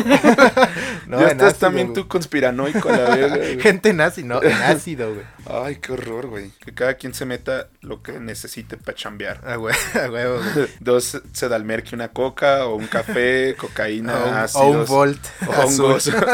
[SPEAKER 1] No,
[SPEAKER 2] ya estás
[SPEAKER 1] ácido,
[SPEAKER 2] también
[SPEAKER 1] güey.
[SPEAKER 2] tú conspiranoico a la verga, güey.
[SPEAKER 1] Gente nazi, no, en ácido, güey.
[SPEAKER 2] Ay, qué horror, güey. Que cada quien se meta lo que necesite para chambear.
[SPEAKER 1] A hue- a huevo, güey.
[SPEAKER 2] Dos sedalmerque, una coca, o un café, cocaína,
[SPEAKER 1] O un-
[SPEAKER 2] ácidos,
[SPEAKER 1] o un Volt.
[SPEAKER 2] hongos,
[SPEAKER 1] azul.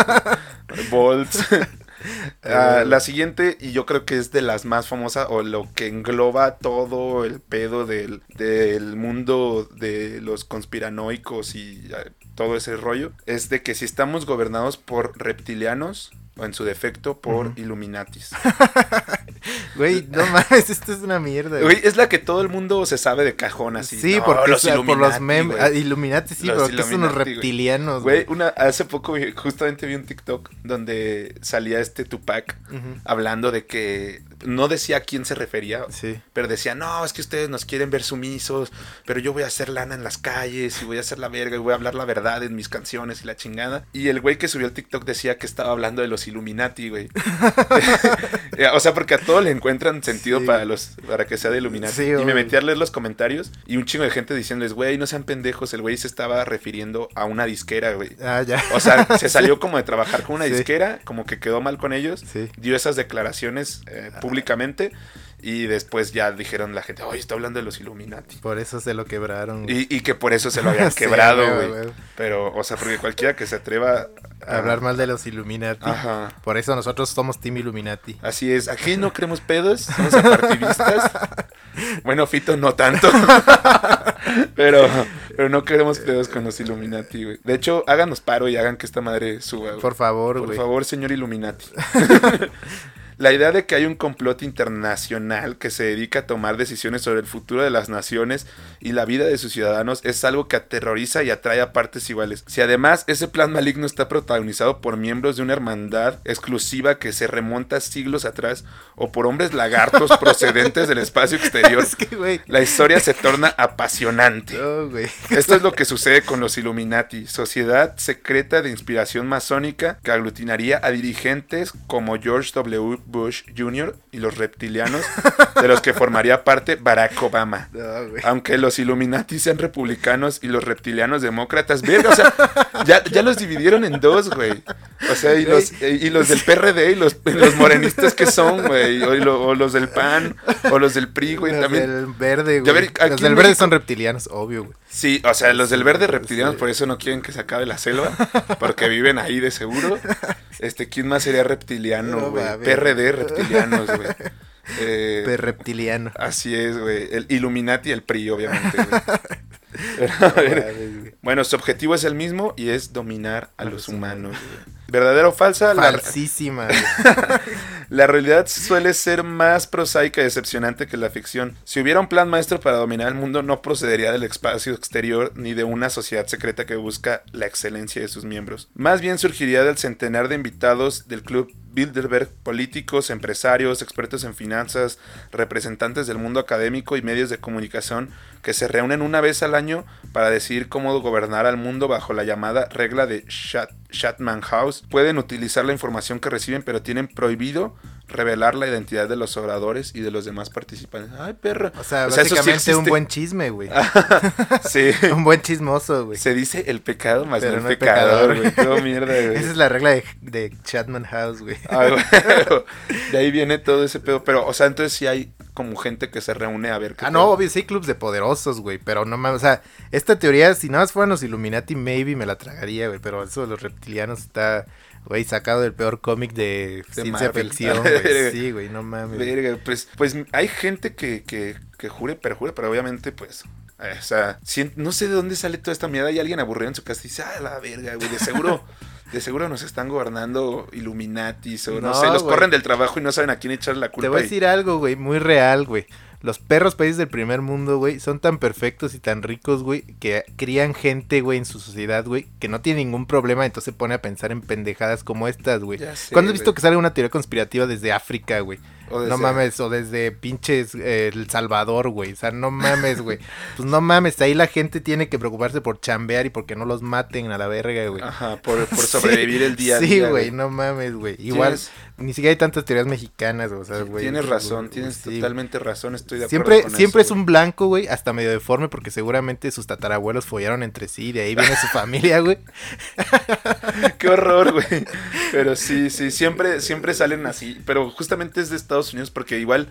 [SPEAKER 2] Ah,
[SPEAKER 1] Eh,
[SPEAKER 2] la siguiente, y yo creo que es de las más famosas, o lo que engloba todo el pedo del, del mundo de los conspiranoicos y ah, todo ese rollo, es de que si estamos gobernados por reptilianos, o en su defecto, por
[SPEAKER 1] Ujú.
[SPEAKER 2] Illuminatis.
[SPEAKER 1] Güey, no mames, esto es una mierda.
[SPEAKER 2] Güey, es la que todo el mundo se sabe de cajón así.
[SPEAKER 1] sí,
[SPEAKER 2] No,
[SPEAKER 1] porque
[SPEAKER 2] los
[SPEAKER 1] o sea, por los memes. ah, Illuminati sí,
[SPEAKER 2] Los
[SPEAKER 1] pero que son
[SPEAKER 2] güey.
[SPEAKER 1] reptilianos,
[SPEAKER 2] Güey, una, hace poco justamente vi un TikTok donde salía este Tupac hablando de que no decía a quién se refería,
[SPEAKER 1] Sí.
[SPEAKER 2] pero decía, no, es que ustedes nos quieren ver sumisos, pero yo voy a hacer lana en las calles y voy a hacer la verga y voy a hablar la verdad en mis canciones y la chingada. Y el güey que subió el TikTok decía que estaba hablando de los Illuminati, güey. o sea, porque a todos le encuentran sentido
[SPEAKER 1] Sí.
[SPEAKER 2] para los para que sea de Illuminati.
[SPEAKER 1] Sí,
[SPEAKER 2] y me metí a leer los comentarios y un chingo de gente diciéndoles, güey, no sean pendejos, el güey se estaba refiriendo a una disquera, güey.
[SPEAKER 1] Ah, ya.
[SPEAKER 2] O sea, se salió como de trabajar con una disquera, como que quedó mal con ellos,
[SPEAKER 1] Sí.
[SPEAKER 2] dio esas declaraciones eh, públicamente y después ya dijeron la gente, oye, está hablando de los Illuminati.
[SPEAKER 1] Por eso se lo quebraron.
[SPEAKER 2] Y, y que por eso se lo habían quebrado,
[SPEAKER 1] güey.
[SPEAKER 2] Pero, o sea, porque cualquiera que se atreva
[SPEAKER 1] A hablar mal de los Illuminati.
[SPEAKER 2] Ajá.
[SPEAKER 1] Por eso nosotros somos Team Illuminati.
[SPEAKER 2] Así es, aquí no creemos pedos, somos apartivistas. Bueno, Fito no tanto. pero, pero no queremos pedos con los Illuminati, güey. De hecho, háganos paro y hagan que esta madre suba, güey.
[SPEAKER 1] Por favor,
[SPEAKER 2] Por
[SPEAKER 1] güey.
[SPEAKER 2] favor, señor Illuminati. La idea de que hay un complot internacional que se dedica a tomar decisiones sobre el futuro de las naciones y la vida de sus ciudadanos es algo que aterroriza y atrae a partes iguales. Si además ese plan maligno está protagonizado por miembros de una hermandad exclusiva que se remonta siglos atrás o por hombres lagartos procedentes del espacio exterior,
[SPEAKER 1] Es que, güey.
[SPEAKER 2] la historia se torna apasionante. Esto es lo que sucede con los Illuminati, sociedad secreta de inspiración masónica que aglutinaría a dirigentes como George W. Bush Jr. y los reptilianos, de los que formaría parte Barack Obama.
[SPEAKER 1] No.
[SPEAKER 2] Aunque los Illuminati sean republicanos y los reptilianos demócratas, verga, o sea, ya, ya los dividieron en dos, güey. O sea, y los, y los del PRD y los, los morenistas que son, güey, o, y lo- o los del PAN, o los del PRI, güey,
[SPEAKER 1] Los
[SPEAKER 2] también.
[SPEAKER 1] del verde, güey.
[SPEAKER 2] ver,
[SPEAKER 1] Los del verde son reptilianos, obvio, güey.
[SPEAKER 2] Sí, o sea, los del verde reptilianos
[SPEAKER 1] Sí.
[SPEAKER 2] por eso no quieren que se acabe la selva, porque viven ahí de seguro. Este, ¿quién más sería reptiliano,
[SPEAKER 1] No
[SPEAKER 2] güey? PRD reptilianos, güey. Eh,
[SPEAKER 1] Per reptiliano.
[SPEAKER 2] así es, güey. El Illuminati y el PRI, obviamente, güey. Pero, a ver, bueno, su objetivo es el mismo y es dominar a, los
[SPEAKER 1] los
[SPEAKER 2] humanos. Güey. ¿Verdadero o falsa?
[SPEAKER 1] Falsísima.
[SPEAKER 2] la realidad suele ser más prosaica y decepcionante que la ficción. Si hubiera un plan maestro para dominar el mundo, no procedería del espacio exterior ni de una sociedad secreta que busca la excelencia de sus miembros. Más bien surgiría del centenar de invitados del club Bilderberg, políticos, empresarios, expertos en finanzas, representantes del mundo académico y medios de comunicación que se reúnen una vez al año para decidir cómo gobernar al mundo bajo la llamada regla de Shat- Shatman House. Pueden utilizar la información que reciben, pero tienen prohibido revelar la identidad de los oradores y de los demás participantes. Ay, perro.
[SPEAKER 1] O sea,
[SPEAKER 2] O sea, eso sí
[SPEAKER 1] básicamente un buen chisme, güey.
[SPEAKER 2] Sí.
[SPEAKER 1] un buen chismoso, güey.
[SPEAKER 2] Se dice el pecado más
[SPEAKER 1] Pero
[SPEAKER 2] no el pecador, güey. Qué mierda, güey.
[SPEAKER 1] Esa es la regla de, de Chatman House, güey.
[SPEAKER 2] Ah. De ahí viene todo ese pedo. Pero, o sea, entonces sí hay como gente que se reúne a ver qué
[SPEAKER 1] Ah, no, obvio, sí hay clubs de poderosos, güey. Pero no mames, o sea, esta teoría, si nada más fueran los Illuminati, maybe me la tragaría, güey. Pero eso de los reptilianos está, güey, sacado del peor cómic de,
[SPEAKER 2] De
[SPEAKER 1] ciencia
[SPEAKER 2] Marvel.
[SPEAKER 1] ficción, güey. Sí, güey, no mames.
[SPEAKER 2] Verga, pues, pues hay gente que, que, que jure, perjure, pero obviamente, pues. eh, o sea, no sé de dónde sale toda esta mierda. Y alguien aburrido en su casa y dice, ah, la verga, güey. De seguro, de seguro nos están gobernando Illuminatis o no,
[SPEAKER 1] No,
[SPEAKER 2] sé, los corren del trabajo y no saben a quién echar la culpa.
[SPEAKER 1] Te voy a
[SPEAKER 2] y-
[SPEAKER 1] decir algo, güey, muy real, güey. Los perros países del primer mundo, güey, son tan perfectos y tan ricos, güey, que crían gente, güey, en su sociedad, güey, que no tiene ningún problema, entonces se pone a pensar en pendejadas como estas, güey. ¿Cuándo has visto que sale una teoría conspirativa desde África, güey?
[SPEAKER 2] O
[SPEAKER 1] No mames, o desde pinches eh, El Salvador, güey. O sea, no mames, güey. Pues no mames, ahí la gente tiene que preocuparse por chambear y porque no los maten a la verga, güey.
[SPEAKER 2] Ajá, por, por
[SPEAKER 1] Sí,
[SPEAKER 2] sobrevivir el día a
[SPEAKER 1] Sí,
[SPEAKER 2] día.
[SPEAKER 1] güey, no mames, güey. Igual,
[SPEAKER 2] Tienes-
[SPEAKER 1] ni siquiera hay tantas teorías mexicanas, o sea, güey.
[SPEAKER 2] Tienes
[SPEAKER 1] Pues,
[SPEAKER 2] razón,
[SPEAKER 1] güey,
[SPEAKER 2] tienes
[SPEAKER 1] sí,
[SPEAKER 2] totalmente razón, estoy de acuerdo
[SPEAKER 1] Siempre,
[SPEAKER 2] con
[SPEAKER 1] siempre es un blanco, güey, hasta medio deforme, porque seguramente sus tatarabuelos follaron entre sí, y de ahí viene su familia, güey.
[SPEAKER 2] güey. Qué horror, güey. Pero sí, sí, siempre, siempre salen así. Pero justamente es de Estados Unidos porque igual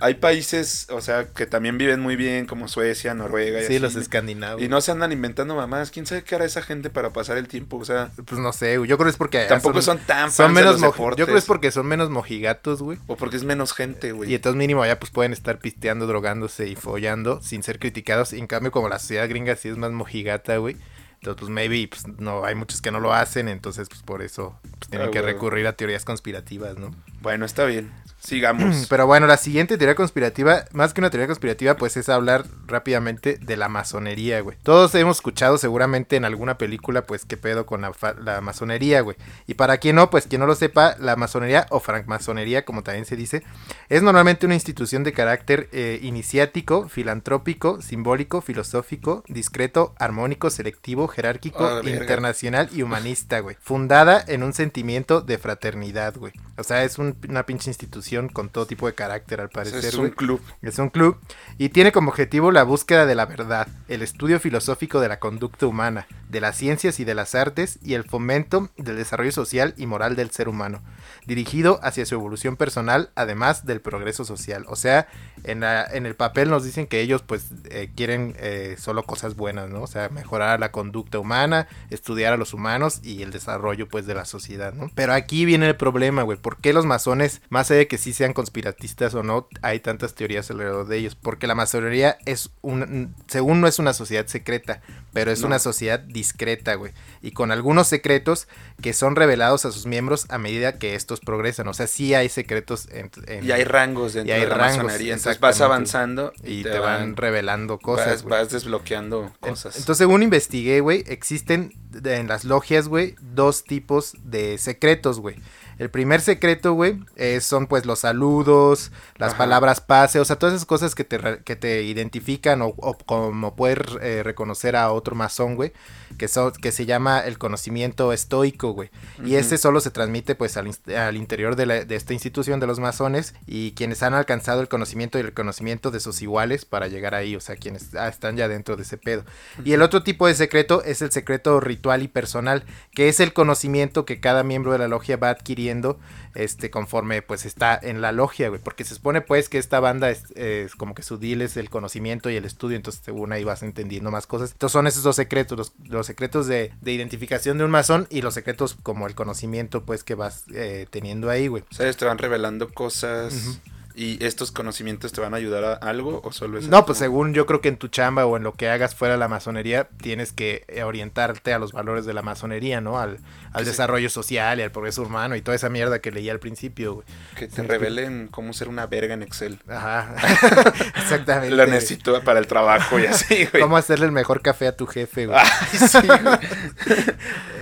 [SPEAKER 2] hay países, o sea, que también viven muy bien, como Suecia, Noruega y
[SPEAKER 1] Sí,
[SPEAKER 2] así.
[SPEAKER 1] los escandinavos.
[SPEAKER 2] Y no se andan inventando mamás. ¿Quién sabe qué hará esa gente para pasar el tiempo? O sea,
[SPEAKER 1] Pues no sé, güey. Yo creo que es porque.
[SPEAKER 2] tampoco son, tan
[SPEAKER 1] son menos
[SPEAKER 2] de los.
[SPEAKER 1] Yo creo que es porque son menos mojigatos, güey.
[SPEAKER 2] O porque es menos gente,
[SPEAKER 1] Y
[SPEAKER 2] güey.
[SPEAKER 1] entonces mínimo allá pues pueden estar pisteando, drogándose y follando sin ser criticados. Y en cambio como la sociedad gringa sí es más mojigata, güey. Entonces pues maybe pues, no hay muchos que no lo hacen, entonces pues por eso pues, tienen
[SPEAKER 2] Ah,
[SPEAKER 1] que recurrir a teorías conspirativas, ¿no?
[SPEAKER 2] Bueno, está bien. Sigamos.
[SPEAKER 1] Pero bueno, la siguiente teoría conspirativa, más que una teoría conspirativa, pues es hablar rápidamente de la masonería, güey. Todos hemos escuchado seguramente en alguna película, pues qué pedo con la, la masonería, güey. Y para quien no, pues quien no lo sepa, la masonería o francmasonería, como también se dice, es normalmente una institución de carácter eh, iniciático, filantrópico, simbólico, filosófico, discreto, armónico, selectivo, jerárquico,
[SPEAKER 2] Ah,
[SPEAKER 1] internacional y humanista, güey. Fundada en un sentimiento de fraternidad, güey. O sea, es un- una pinche institución con todo tipo de carácter, al parecer,
[SPEAKER 2] es un club.
[SPEAKER 1] Es un club y tiene como objetivo la búsqueda de la verdad, el estudio filosófico de la conducta humana, de las ciencias y de las artes y el fomento del desarrollo social y moral del ser humano, dirigido hacia su evolución personal, además del progreso social. O sea, en, la- en el papel nos dicen que ellos pues eh, quieren eh, solo cosas buenas, ¿no? O sea, mejorar la conducta humana, estudiar a los humanos y el desarrollo pues de la sociedad, ¿no? Pero aquí viene el problema, güey. ¿Por qué los masones, más allá de que sí sean conspiratistas o no, hay tantas teorías alrededor de ellos? Porque la masonería es un, según no es una sociedad secreta, pero es
[SPEAKER 2] No.
[SPEAKER 1] una sociedad discreta, güey. Y con algunos secretos que son revelados a sus miembros a medida que estos progresan. O sea, sí hay secretos en... en-
[SPEAKER 2] Y hay rangos dentro
[SPEAKER 1] y hay
[SPEAKER 2] de la
[SPEAKER 1] rangos,
[SPEAKER 2] masonería. Entonces vas avanzando
[SPEAKER 1] y te, van, revelando cosas.
[SPEAKER 2] vas, desbloqueando cosas.
[SPEAKER 1] Entonces, según investigué, güey, existen en las logias, güey, dos tipos de secretos, güey. El primer secreto, güey, eh, son pues los saludos, las
[SPEAKER 2] Ajá.
[SPEAKER 1] palabras pase, o sea, todas esas cosas que te, que te identifican o, o como poder eh, reconocer a otro masón, güey, que, son, que se llama el conocimiento estoico, güey. Y ese solo se transmite pues al, al interior de, la- de esta institución de los masones y quienes han alcanzado el conocimiento y el conocimiento de sus iguales para llegar ahí, o sea, quienes ah, están ya dentro de ese pedo. Y el otro tipo de secreto es el secreto ritual y personal, que es el conocimiento que cada miembro de la logia va adquiriendo este conforme pues está en la logia, güey, porque se supone pues que esta banda es, es como que su deal es el conocimiento y el estudio, entonces según ahí vas entendiendo más cosas. Entonces son esos dos secretos, los, los secretos de, de identificación de un masón y los secretos como el conocimiento pues que vas eh, teniendo ahí, güey.
[SPEAKER 2] O sea, te van revelando cosas. ¿Y estos conocimientos te van a ayudar a algo o solo es
[SPEAKER 1] No,
[SPEAKER 2] algo?
[SPEAKER 1] pues según yo creo que en tu chamba o en lo que hagas fuera de la masonería, tienes que eh, orientarte a los valores de la masonería, ¿no? Al, al desarrollo social y al progreso humano y toda esa mierda que leí al principio, güey.
[SPEAKER 2] Que te
[SPEAKER 1] Sí,
[SPEAKER 2] revelen cómo ser una verga en Excel.
[SPEAKER 1] Ajá. Exactamente.
[SPEAKER 2] Lo necesito para el trabajo y así, güey.
[SPEAKER 1] Cómo hacerle el mejor café a tu jefe, güey.
[SPEAKER 2] Ay, sí, güey.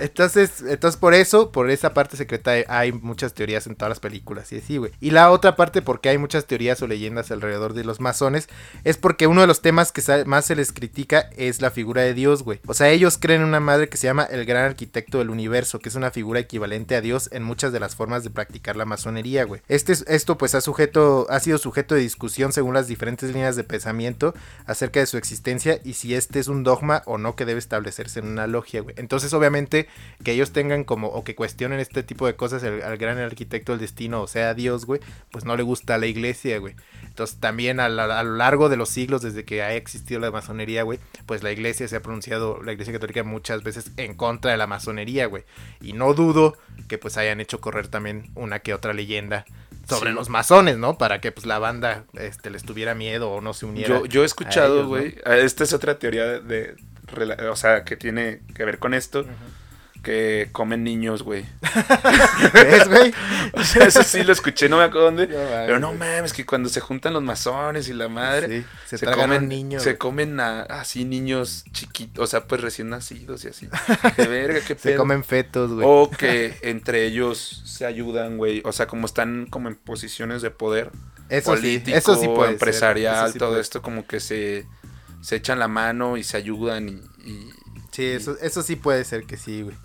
[SPEAKER 1] Entonces, entonces por eso, por esa parte secreta hay- muchas teorías en todas las películas y así, güey. Y la otra parte porque hay muchas teorías o leyendas alrededor de los masones es porque uno de los temas que más se les critica es la figura de Dios, güey. O sea, ellos creen en una madre que se llama el gran arquitecto del universo, que es una figura equivalente a Dios en muchas de las formas de practicar la masonería, güey. Este, es- esto pues ha sujeto, ha sido sujeto de discusión según las diferentes líneas de pensamiento acerca de su existencia y si este es un dogma o no que debe establecerse en una logia, güey. Entonces, obviamente, que ellos tengan como, o que cuestionen este tipo de cosas al gran arquitecto del destino, o sea, Dios, güey, pues no le gusta a la iglesia, güey. Entonces, también a, a lo largo de los siglos, desde que ha existido la masonería, güey, pues la iglesia se ha pronunciado, la iglesia católica muchas veces en contra de la masonería, güey. Y no dudo que pues hayan hecho correr también una que otra leyenda sobre
[SPEAKER 2] Sí.
[SPEAKER 1] los masones, ¿no? Para que pues la banda este, les tuviera miedo o no se uniera.
[SPEAKER 2] Yo, yo he escuchado, güey. Esta es otra teoría de, O sea, que tiene que ver con esto. Que comen niños, güey.
[SPEAKER 1] ¿Ves, güey?
[SPEAKER 2] O sea, eso sí lo escuché, no me acuerdo dónde.
[SPEAKER 1] No
[SPEAKER 2] pero no mames, que cuando se juntan los masones y la madre,
[SPEAKER 1] Sí, se
[SPEAKER 2] comen
[SPEAKER 1] un niño,
[SPEAKER 2] Se comen a, así niños chiquitos, o sea, pues recién nacidos y así. De verga, qué
[SPEAKER 1] Se
[SPEAKER 2] pedo.
[SPEAKER 1] comen fetos, güey.
[SPEAKER 2] O que entre ellos se ayudan, güey. O sea, como están como en posiciones de poder
[SPEAKER 1] eso sí,
[SPEAKER 2] político,
[SPEAKER 1] eso sí puede
[SPEAKER 2] empresarial,
[SPEAKER 1] eso sí
[SPEAKER 2] todo
[SPEAKER 1] puede-
[SPEAKER 2] esto como que se, se echan la mano y se ayudan y... y-
[SPEAKER 1] Sí, eso, eso sí puede ser que sí, güey.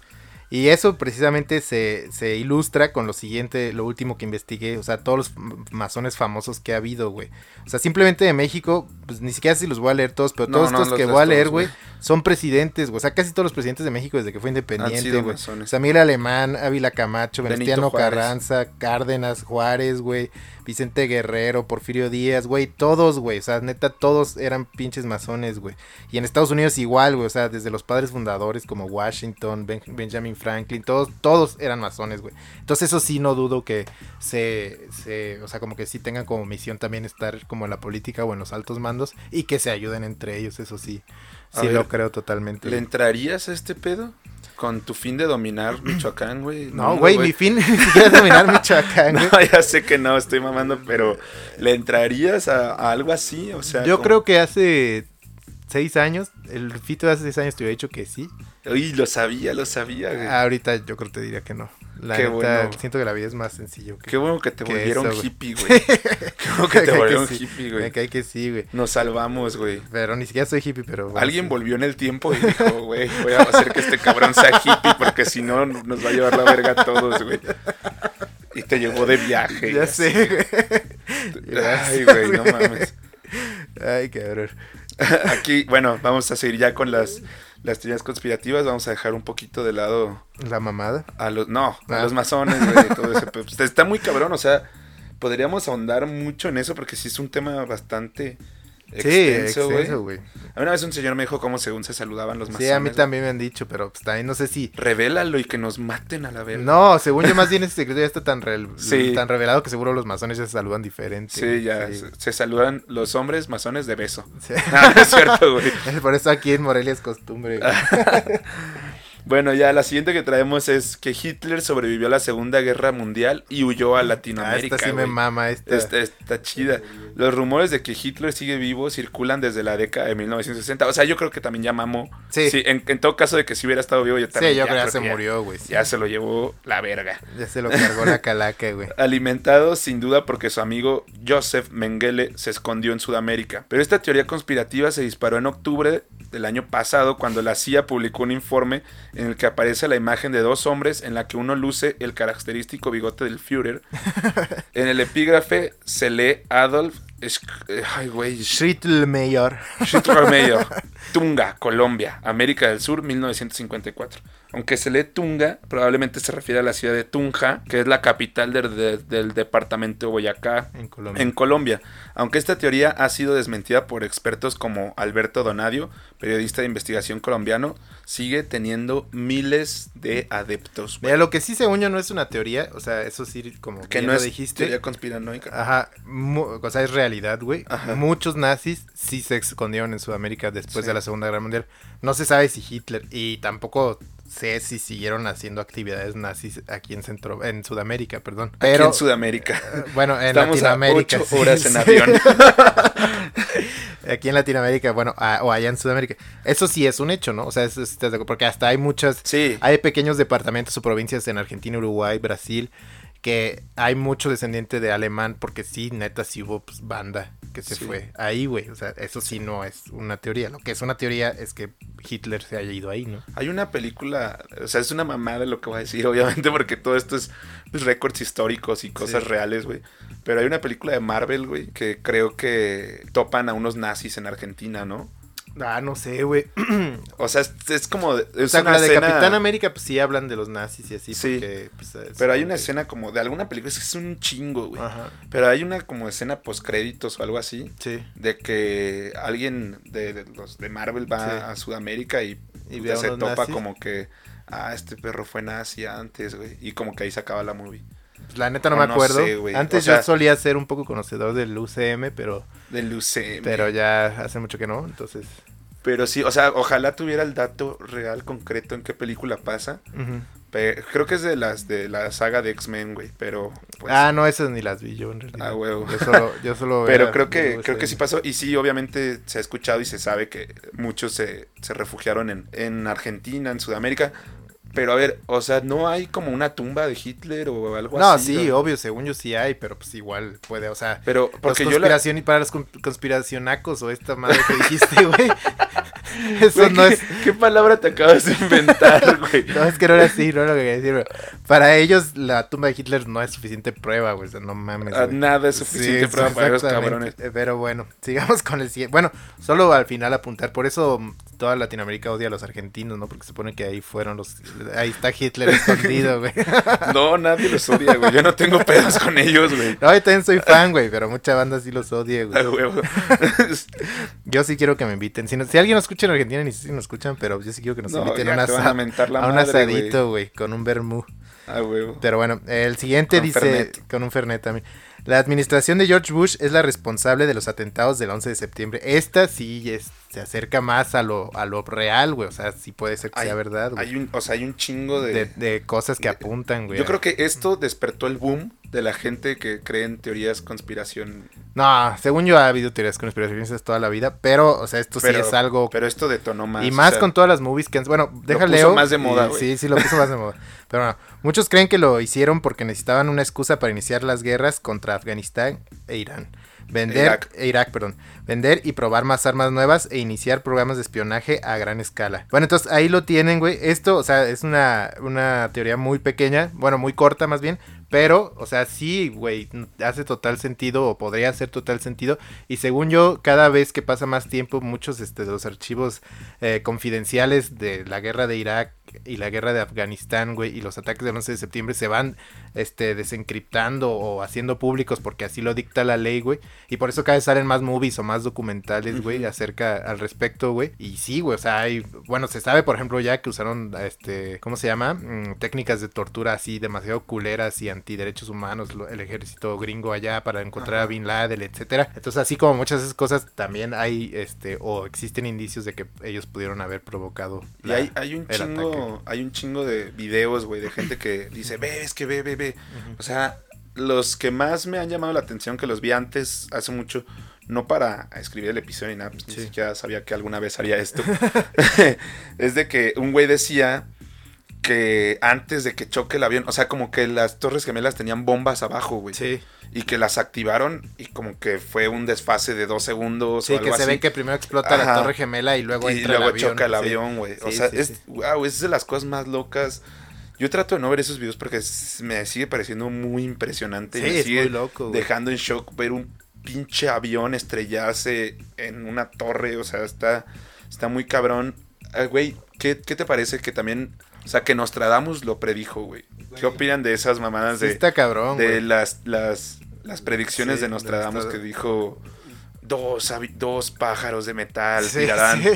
[SPEAKER 1] Y eso precisamente se, se ilustra con lo siguiente, lo último que investigué, o sea, todos los masones famosos que ha habido, güey. O sea, simplemente de México, pues ni siquiera si los voy a leer todos, pero
[SPEAKER 2] No,
[SPEAKER 1] todos
[SPEAKER 2] no,
[SPEAKER 1] estos
[SPEAKER 2] los
[SPEAKER 1] que voy a leer, güey. Son presidentes, güey. O sea, casi todos los presidentes de México desde que fue independiente, güey. Miguel Alemán, Ávila Camacho, Venustiano. Carranza, Cárdenas, Juárez, güey, Vicente Guerrero, Porfirio Díaz, güey, todos, güey, o sea, neta, todos eran pinches masones, güey. Y en Estados Unidos igual, güey, o sea, desde los padres fundadores como Washington, Ben- Benjamin Franklin, todos, todos eran masones, güey. Entonces eso sí no dudo que se, se, o sea, como que sí tengan como misión también estar como en la política o en los altos mandos y que se ayuden entre ellos, eso sí, sí
[SPEAKER 2] ver,
[SPEAKER 1] lo creo totalmente.
[SPEAKER 2] ¿Le entrarías a este pedo? Con tu fin de dominar Michoacán, güey.
[SPEAKER 1] No, güey, mi fin ni siquiera es dominar Michoacán, güey.
[SPEAKER 2] No, ya sé que no, estoy mamando, pero ¿le entrarías a, a algo así? O sea,
[SPEAKER 1] Yo
[SPEAKER 2] como-
[SPEAKER 1] creo que hace seis años, el Fito de hace seis años te hubiera dicho que sí.
[SPEAKER 2] Uy, lo sabía, lo sabía, güey.
[SPEAKER 1] Ahorita yo creo que te diría que no. La
[SPEAKER 2] Qué
[SPEAKER 1] neta,
[SPEAKER 2] bueno.
[SPEAKER 1] siento que la vida es más sencillo. Que,
[SPEAKER 2] Qué bueno que te
[SPEAKER 1] que
[SPEAKER 2] volvieron
[SPEAKER 1] eso,
[SPEAKER 2] hippie, güey. Qué bueno que
[SPEAKER 1] Me
[SPEAKER 2] te volvieron
[SPEAKER 1] sí.
[SPEAKER 2] hippie,
[SPEAKER 1] Me
[SPEAKER 2] güey.
[SPEAKER 1] cae que sí, güey.
[SPEAKER 2] Nos salvamos, güey.
[SPEAKER 1] Pero ni siquiera soy hippie, pero... bueno,
[SPEAKER 2] Alguien
[SPEAKER 1] sí.
[SPEAKER 2] volvió en el tiempo y dijo, güey, voy a hacer que este cabrón sea hippie porque si no nos va a llevar la verga a todos, güey. Y te llevó de viaje.
[SPEAKER 1] Ya sé, güey.
[SPEAKER 2] Ay, güey, no mames.
[SPEAKER 1] Ay, cabrón.
[SPEAKER 2] Aquí, bueno, vamos a seguir ya con las, las teorías conspirativas. Vamos a dejar un poquito de lado
[SPEAKER 1] La mamada.
[SPEAKER 2] a los, no, a
[SPEAKER 1] Ah.
[SPEAKER 2] los masones, güey, todo. Pues, Está muy cabrón, o sea, podríamos ahondar mucho en eso porque sí es un tema bastante extenso, güey.
[SPEAKER 1] extenso, güey.
[SPEAKER 2] A mí una vez un señor me dijo cómo según se saludaban los masones.
[SPEAKER 1] Sí, a mí también me han dicho, pero pues también no sé si...
[SPEAKER 2] Revélalo y que nos maten a la verga.
[SPEAKER 1] No, según yo más bien ese secreto ya está tan, re-
[SPEAKER 2] Sí.
[SPEAKER 1] tan revelado que seguro los masones ya se saludan diferente.
[SPEAKER 2] Sí, ya,
[SPEAKER 1] Sí.
[SPEAKER 2] Se, se saludan los hombres masones de beso.
[SPEAKER 1] Sí.
[SPEAKER 2] No, no es cierto, güey.
[SPEAKER 1] Por eso aquí en Morelia es costumbre.
[SPEAKER 2] Bueno, ya la siguiente que traemos es que Hitler sobrevivió a la Segunda Guerra Mundial y huyó a
[SPEAKER 1] Ah,
[SPEAKER 2] Latinoamérica.
[SPEAKER 1] esta sí me mama, esta.
[SPEAKER 2] Está, está chida. Los rumores de que Hitler sigue vivo circulan desde la década de 1960. O sea, yo creo que también ya mamó.
[SPEAKER 1] Sí.
[SPEAKER 2] en, en todo caso de que si hubiera estado vivo, yo también.
[SPEAKER 1] Sí, yo
[SPEAKER 2] ya
[SPEAKER 1] creo que ya se murió, güey. sí.
[SPEAKER 2] Ya se lo llevó la verga.
[SPEAKER 1] Ya se lo cargó la calaca, güey.
[SPEAKER 2] Alimentado sin duda porque su amigo Joseph Mengele se escondió en Sudamérica. Pero esta teoría conspirativa se disparó en octubre del año pasado cuando la CIA publicó un informe en el que aparece la imagen de dos hombres en la que uno luce el característico bigote del Führer. En el epígrafe se lee Adolf ay, güey, Tunga, Colombia, América del Sur, 1954. Aunque se lee Tunga, probablemente se refiere a la ciudad de Tunja, que es la capital del, de- del departamento de Boyacá,
[SPEAKER 1] En Colombia.
[SPEAKER 2] en Colombia. Aunque esta teoría ha sido desmentida por expertos como Alberto Donadio, periodista de investigación colombiano, sigue teniendo miles de adeptos.
[SPEAKER 1] Mira, lo que sí según yo no es una teoría, o sea, eso sí como
[SPEAKER 2] que no
[SPEAKER 1] lo
[SPEAKER 2] es
[SPEAKER 1] dijiste.
[SPEAKER 2] teoría conspiranoica.
[SPEAKER 1] Ajá, o sea, es realidad, güey.
[SPEAKER 2] Ajá.
[SPEAKER 1] Muchos nazis sí se escondieron en Sudamérica después
[SPEAKER 2] Sí.
[SPEAKER 1] de la Segunda Guerra Mundial. No se sabe si Hitler y tampoco sé si siguieron haciendo actividades nazis aquí en Centro en Sudamérica, perdón.
[SPEAKER 2] Aquí
[SPEAKER 1] Pero
[SPEAKER 2] en Sudamérica.
[SPEAKER 1] eh, bueno, en
[SPEAKER 2] Estamos a
[SPEAKER 1] Latinoamérica.
[SPEAKER 2] ocho
[SPEAKER 1] sí,
[SPEAKER 2] horas en avión.
[SPEAKER 1] Aquí en Latinoamérica, bueno, a- o allá en Sudamérica. Eso sí es un hecho, ¿no? O sea, es- ¿estás de acuerdo? porque hasta hay muchas
[SPEAKER 2] Sí.
[SPEAKER 1] Hay pequeños departamentos o provincias en Argentina, Uruguay, Brasil, que hay mucho descendiente de alemán, porque sí, neta, sí hubo pues, banda que se
[SPEAKER 2] Sí.
[SPEAKER 1] fue ahí, güey. O sea, eso sí no es una teoría. Lo que es una teoría es que Hitler se haya ido ahí, ¿no?
[SPEAKER 2] Hay una película, o sea, es una mamada lo que voy a decir, obviamente, porque todo esto es pues, récords históricos y cosas
[SPEAKER 1] Sí.
[SPEAKER 2] reales, güey. Pero hay una película de Marvel, güey, que creo que topan a unos nazis en Argentina, ¿no?
[SPEAKER 1] Ah, no sé, güey.
[SPEAKER 2] O sea, es, es como... de-
[SPEAKER 1] O
[SPEAKER 2] Es
[SPEAKER 1] sea,
[SPEAKER 2] una
[SPEAKER 1] con la de
[SPEAKER 2] escena-
[SPEAKER 1] Capitán América, pues sí hablan de los nazis y así,
[SPEAKER 2] Sí.
[SPEAKER 1] porque... pues, es
[SPEAKER 2] Pero hay una
[SPEAKER 1] que-
[SPEAKER 2] escena como de alguna película, es que es un chingo, güey.
[SPEAKER 1] Ajá,
[SPEAKER 2] Pero hay una como escena post créditos o algo así,
[SPEAKER 1] sí.
[SPEAKER 2] de que alguien de, de los de Marvel va
[SPEAKER 1] Sí.
[SPEAKER 2] a Sudamérica y,
[SPEAKER 1] Y
[SPEAKER 2] puta,
[SPEAKER 1] ve a
[SPEAKER 2] se topa
[SPEAKER 1] nazis.
[SPEAKER 2] como que, ah, este perro fue nazi antes, güey. Y como que ahí se acaba la movie.
[SPEAKER 1] Pues, la neta no me
[SPEAKER 2] no
[SPEAKER 1] acuerdo.
[SPEAKER 2] sé.
[SPEAKER 1] Antes
[SPEAKER 2] O sea-
[SPEAKER 1] yo solía ser un poco conocedor del UCM, pero,
[SPEAKER 2] Del UCM.
[SPEAKER 1] pero ya hace mucho que no, entonces...
[SPEAKER 2] Pero sí, o sea, ojalá tuviera el dato real, concreto, en qué película pasa.
[SPEAKER 1] Ujú.
[SPEAKER 2] Pe- creo que es de las de la saga de X-Men, güey, pero... Pues,
[SPEAKER 1] ah, no, esas ni las vi yo en realidad.
[SPEAKER 2] Ah, huevo.
[SPEAKER 1] Yo solo, yo solo
[SPEAKER 2] Pero
[SPEAKER 1] era-
[SPEAKER 2] creo que, creo que sí pasó. Y sí, obviamente se ha escuchado y se sabe que muchos se, se refugiaron en, en Argentina, en Sudamérica. Pero a ver, o sea, ¿no hay como una tumba de Hitler o algo
[SPEAKER 1] No,
[SPEAKER 2] así?
[SPEAKER 1] sí,
[SPEAKER 2] o-
[SPEAKER 1] obvio, según yo sí hay, pero pues igual puede, o sea,
[SPEAKER 2] Pero porque
[SPEAKER 1] los
[SPEAKER 2] yo la...
[SPEAKER 1] conspiración y para los con- conspiracionacos o esta madre que dijiste, güey. Eso no
[SPEAKER 2] ¿qué,
[SPEAKER 1] es
[SPEAKER 2] ¿Qué palabra te acabas de inventar, güey?
[SPEAKER 1] no, es que no era así, no era lo que quería decir, güey. Para ellos, la tumba de Hitler no es suficiente prueba, güey. O sea, no mames.
[SPEAKER 2] Ah. Nada es suficiente
[SPEAKER 1] Sí,
[SPEAKER 2] prueba para
[SPEAKER 1] exactamente.
[SPEAKER 2] cabrones.
[SPEAKER 1] Pero bueno, sigamos con el siguiente. Bueno, solo al final apuntar. Por eso toda Latinoamérica odia a los argentinos, ¿no? Porque se supone que ahí fueron los. Ahí está Hitler escondido, güey.
[SPEAKER 2] No, nadie los odia, güey. Yo no tengo pedos con ellos, güey.
[SPEAKER 1] No, yo también soy fan, güey. Pero mucha banda sí los odia, güey. Yo sí quiero que me inviten. Si, no- si alguien nos escucha en Argentina, ni sé si nos escuchan, pero yo sí quiero que nos
[SPEAKER 2] No,
[SPEAKER 1] inviten a, un
[SPEAKER 2] a
[SPEAKER 1] asadito, güey, con un vermú.
[SPEAKER 2] A huevo.
[SPEAKER 1] Pero bueno, el siguiente
[SPEAKER 2] Con
[SPEAKER 1] dice,
[SPEAKER 2] Fernet.
[SPEAKER 1] con un Fernet también. La administración de George Bush es la responsable de los atentados del 11 de septiembre. Esta sí es- se acerca más a lo, a lo real, güey. O sea, sí puede ser que
[SPEAKER 2] Hay-
[SPEAKER 1] sea verdad, güey.
[SPEAKER 2] Hay un, o sea, hay un chingo
[SPEAKER 1] De,
[SPEAKER 2] de...
[SPEAKER 1] de cosas que apuntan, güey.
[SPEAKER 2] Yo creo que esto despertó el boom de la gente que cree en teorías conspiración.
[SPEAKER 1] No, según yo ha habido teorías conspiracionistas toda la vida, pero, o sea, esto
[SPEAKER 2] Pero,
[SPEAKER 1] sí es algo...
[SPEAKER 2] pero esto detonó más.
[SPEAKER 1] y
[SPEAKER 2] o
[SPEAKER 1] más
[SPEAKER 2] sea,
[SPEAKER 1] con todas las movies que han... Bueno, déjale
[SPEAKER 2] puso más de moda.
[SPEAKER 1] Sí, sí, lo puso más de moda. Pero bueno, muchos creen que lo hicieron porque necesitaban una excusa para iniciar las guerras contra Afganistán e Irán. Vender,
[SPEAKER 2] Irak.
[SPEAKER 1] e Irak, perdón. Vender y probar más armas nuevas e iniciar programas de espionaje a gran escala. Bueno, entonces ahí lo tienen, güey. Esto, o sea, es una, una teoría muy pequeña, bueno, muy corta más bien. Pero, o sea, sí, güey, hace total sentido o podría hacer total sentido. Y según yo, cada vez que pasa más tiempo, muchos este, de los archivos eh, confidenciales de la guerra de Irak y la guerra de Afganistán, güey, y los ataques del 11 de septiembre se van este, desencriptando o haciendo públicos porque así lo dicta la ley, güey. Y por eso cada vez salen más movies o más documentales, güey, acerca al respecto, güey. Y sí, güey, o sea, hay, bueno, se sabe, por ejemplo, ya que usaron, este, ¿cómo se llama? Mm, técnicas de tortura así demasiado culeras y antiderechos humanos, lo- el ejército gringo allá para encontrar a Bin Laden, etcétera. Entonces, así como muchas de esas cosas, también hay, este, o existen indicios de que ellos pudieron haber provocado.
[SPEAKER 2] Y hay, hay un
[SPEAKER 1] el
[SPEAKER 2] chingo, hay un chingo de videos, güey, de gente que dice, ve, es que ve, ve. O sea, los que más me han llamado la atención, que los vi antes, hace mucho, no para escribir el episodio ni nada, pues,
[SPEAKER 1] Sí.
[SPEAKER 2] ni siquiera sabía que alguna vez haría esto. es de que un güey decía que antes de que choque el avión, o sea, como que las Torres Gemelas tenían bombas abajo, güey.
[SPEAKER 1] Sí,
[SPEAKER 2] Y que las activaron y como que fue un desfase de dos segundos
[SPEAKER 1] sí
[SPEAKER 2] o algo
[SPEAKER 1] que se
[SPEAKER 2] así.
[SPEAKER 1] ve que primero explota la torre gemela y luego
[SPEAKER 2] y
[SPEAKER 1] entra
[SPEAKER 2] luego
[SPEAKER 1] el avión.
[SPEAKER 2] choca el avión, güey. o
[SPEAKER 1] Sí,
[SPEAKER 2] sea,
[SPEAKER 1] sí,
[SPEAKER 2] es, wow, es de las cosas más locas. Yo trato de no ver esos videos porque me sigue pareciendo muy impresionante. y
[SPEAKER 1] Sí,
[SPEAKER 2] me
[SPEAKER 1] es
[SPEAKER 2] sigue
[SPEAKER 1] muy loco,
[SPEAKER 2] dejando en shock ver un pinche avión estrellarse en una torre. O sea, está, está muy cabrón. Ah, Güey, ¿qué, ¿qué te parece que también... O sea, que Nostradamus lo predijo, güey. ¿Qué opinan de esas mamadas
[SPEAKER 1] Sí
[SPEAKER 2] de,
[SPEAKER 1] está cabrón,
[SPEAKER 2] de
[SPEAKER 1] güey.
[SPEAKER 2] las, las, las predicciones
[SPEAKER 1] Sí,
[SPEAKER 2] de Nostradamus
[SPEAKER 1] Nostrad-
[SPEAKER 2] que dijo... Dos, dos pájaros de metal
[SPEAKER 1] Sí,
[SPEAKER 2] tirarán
[SPEAKER 1] sí.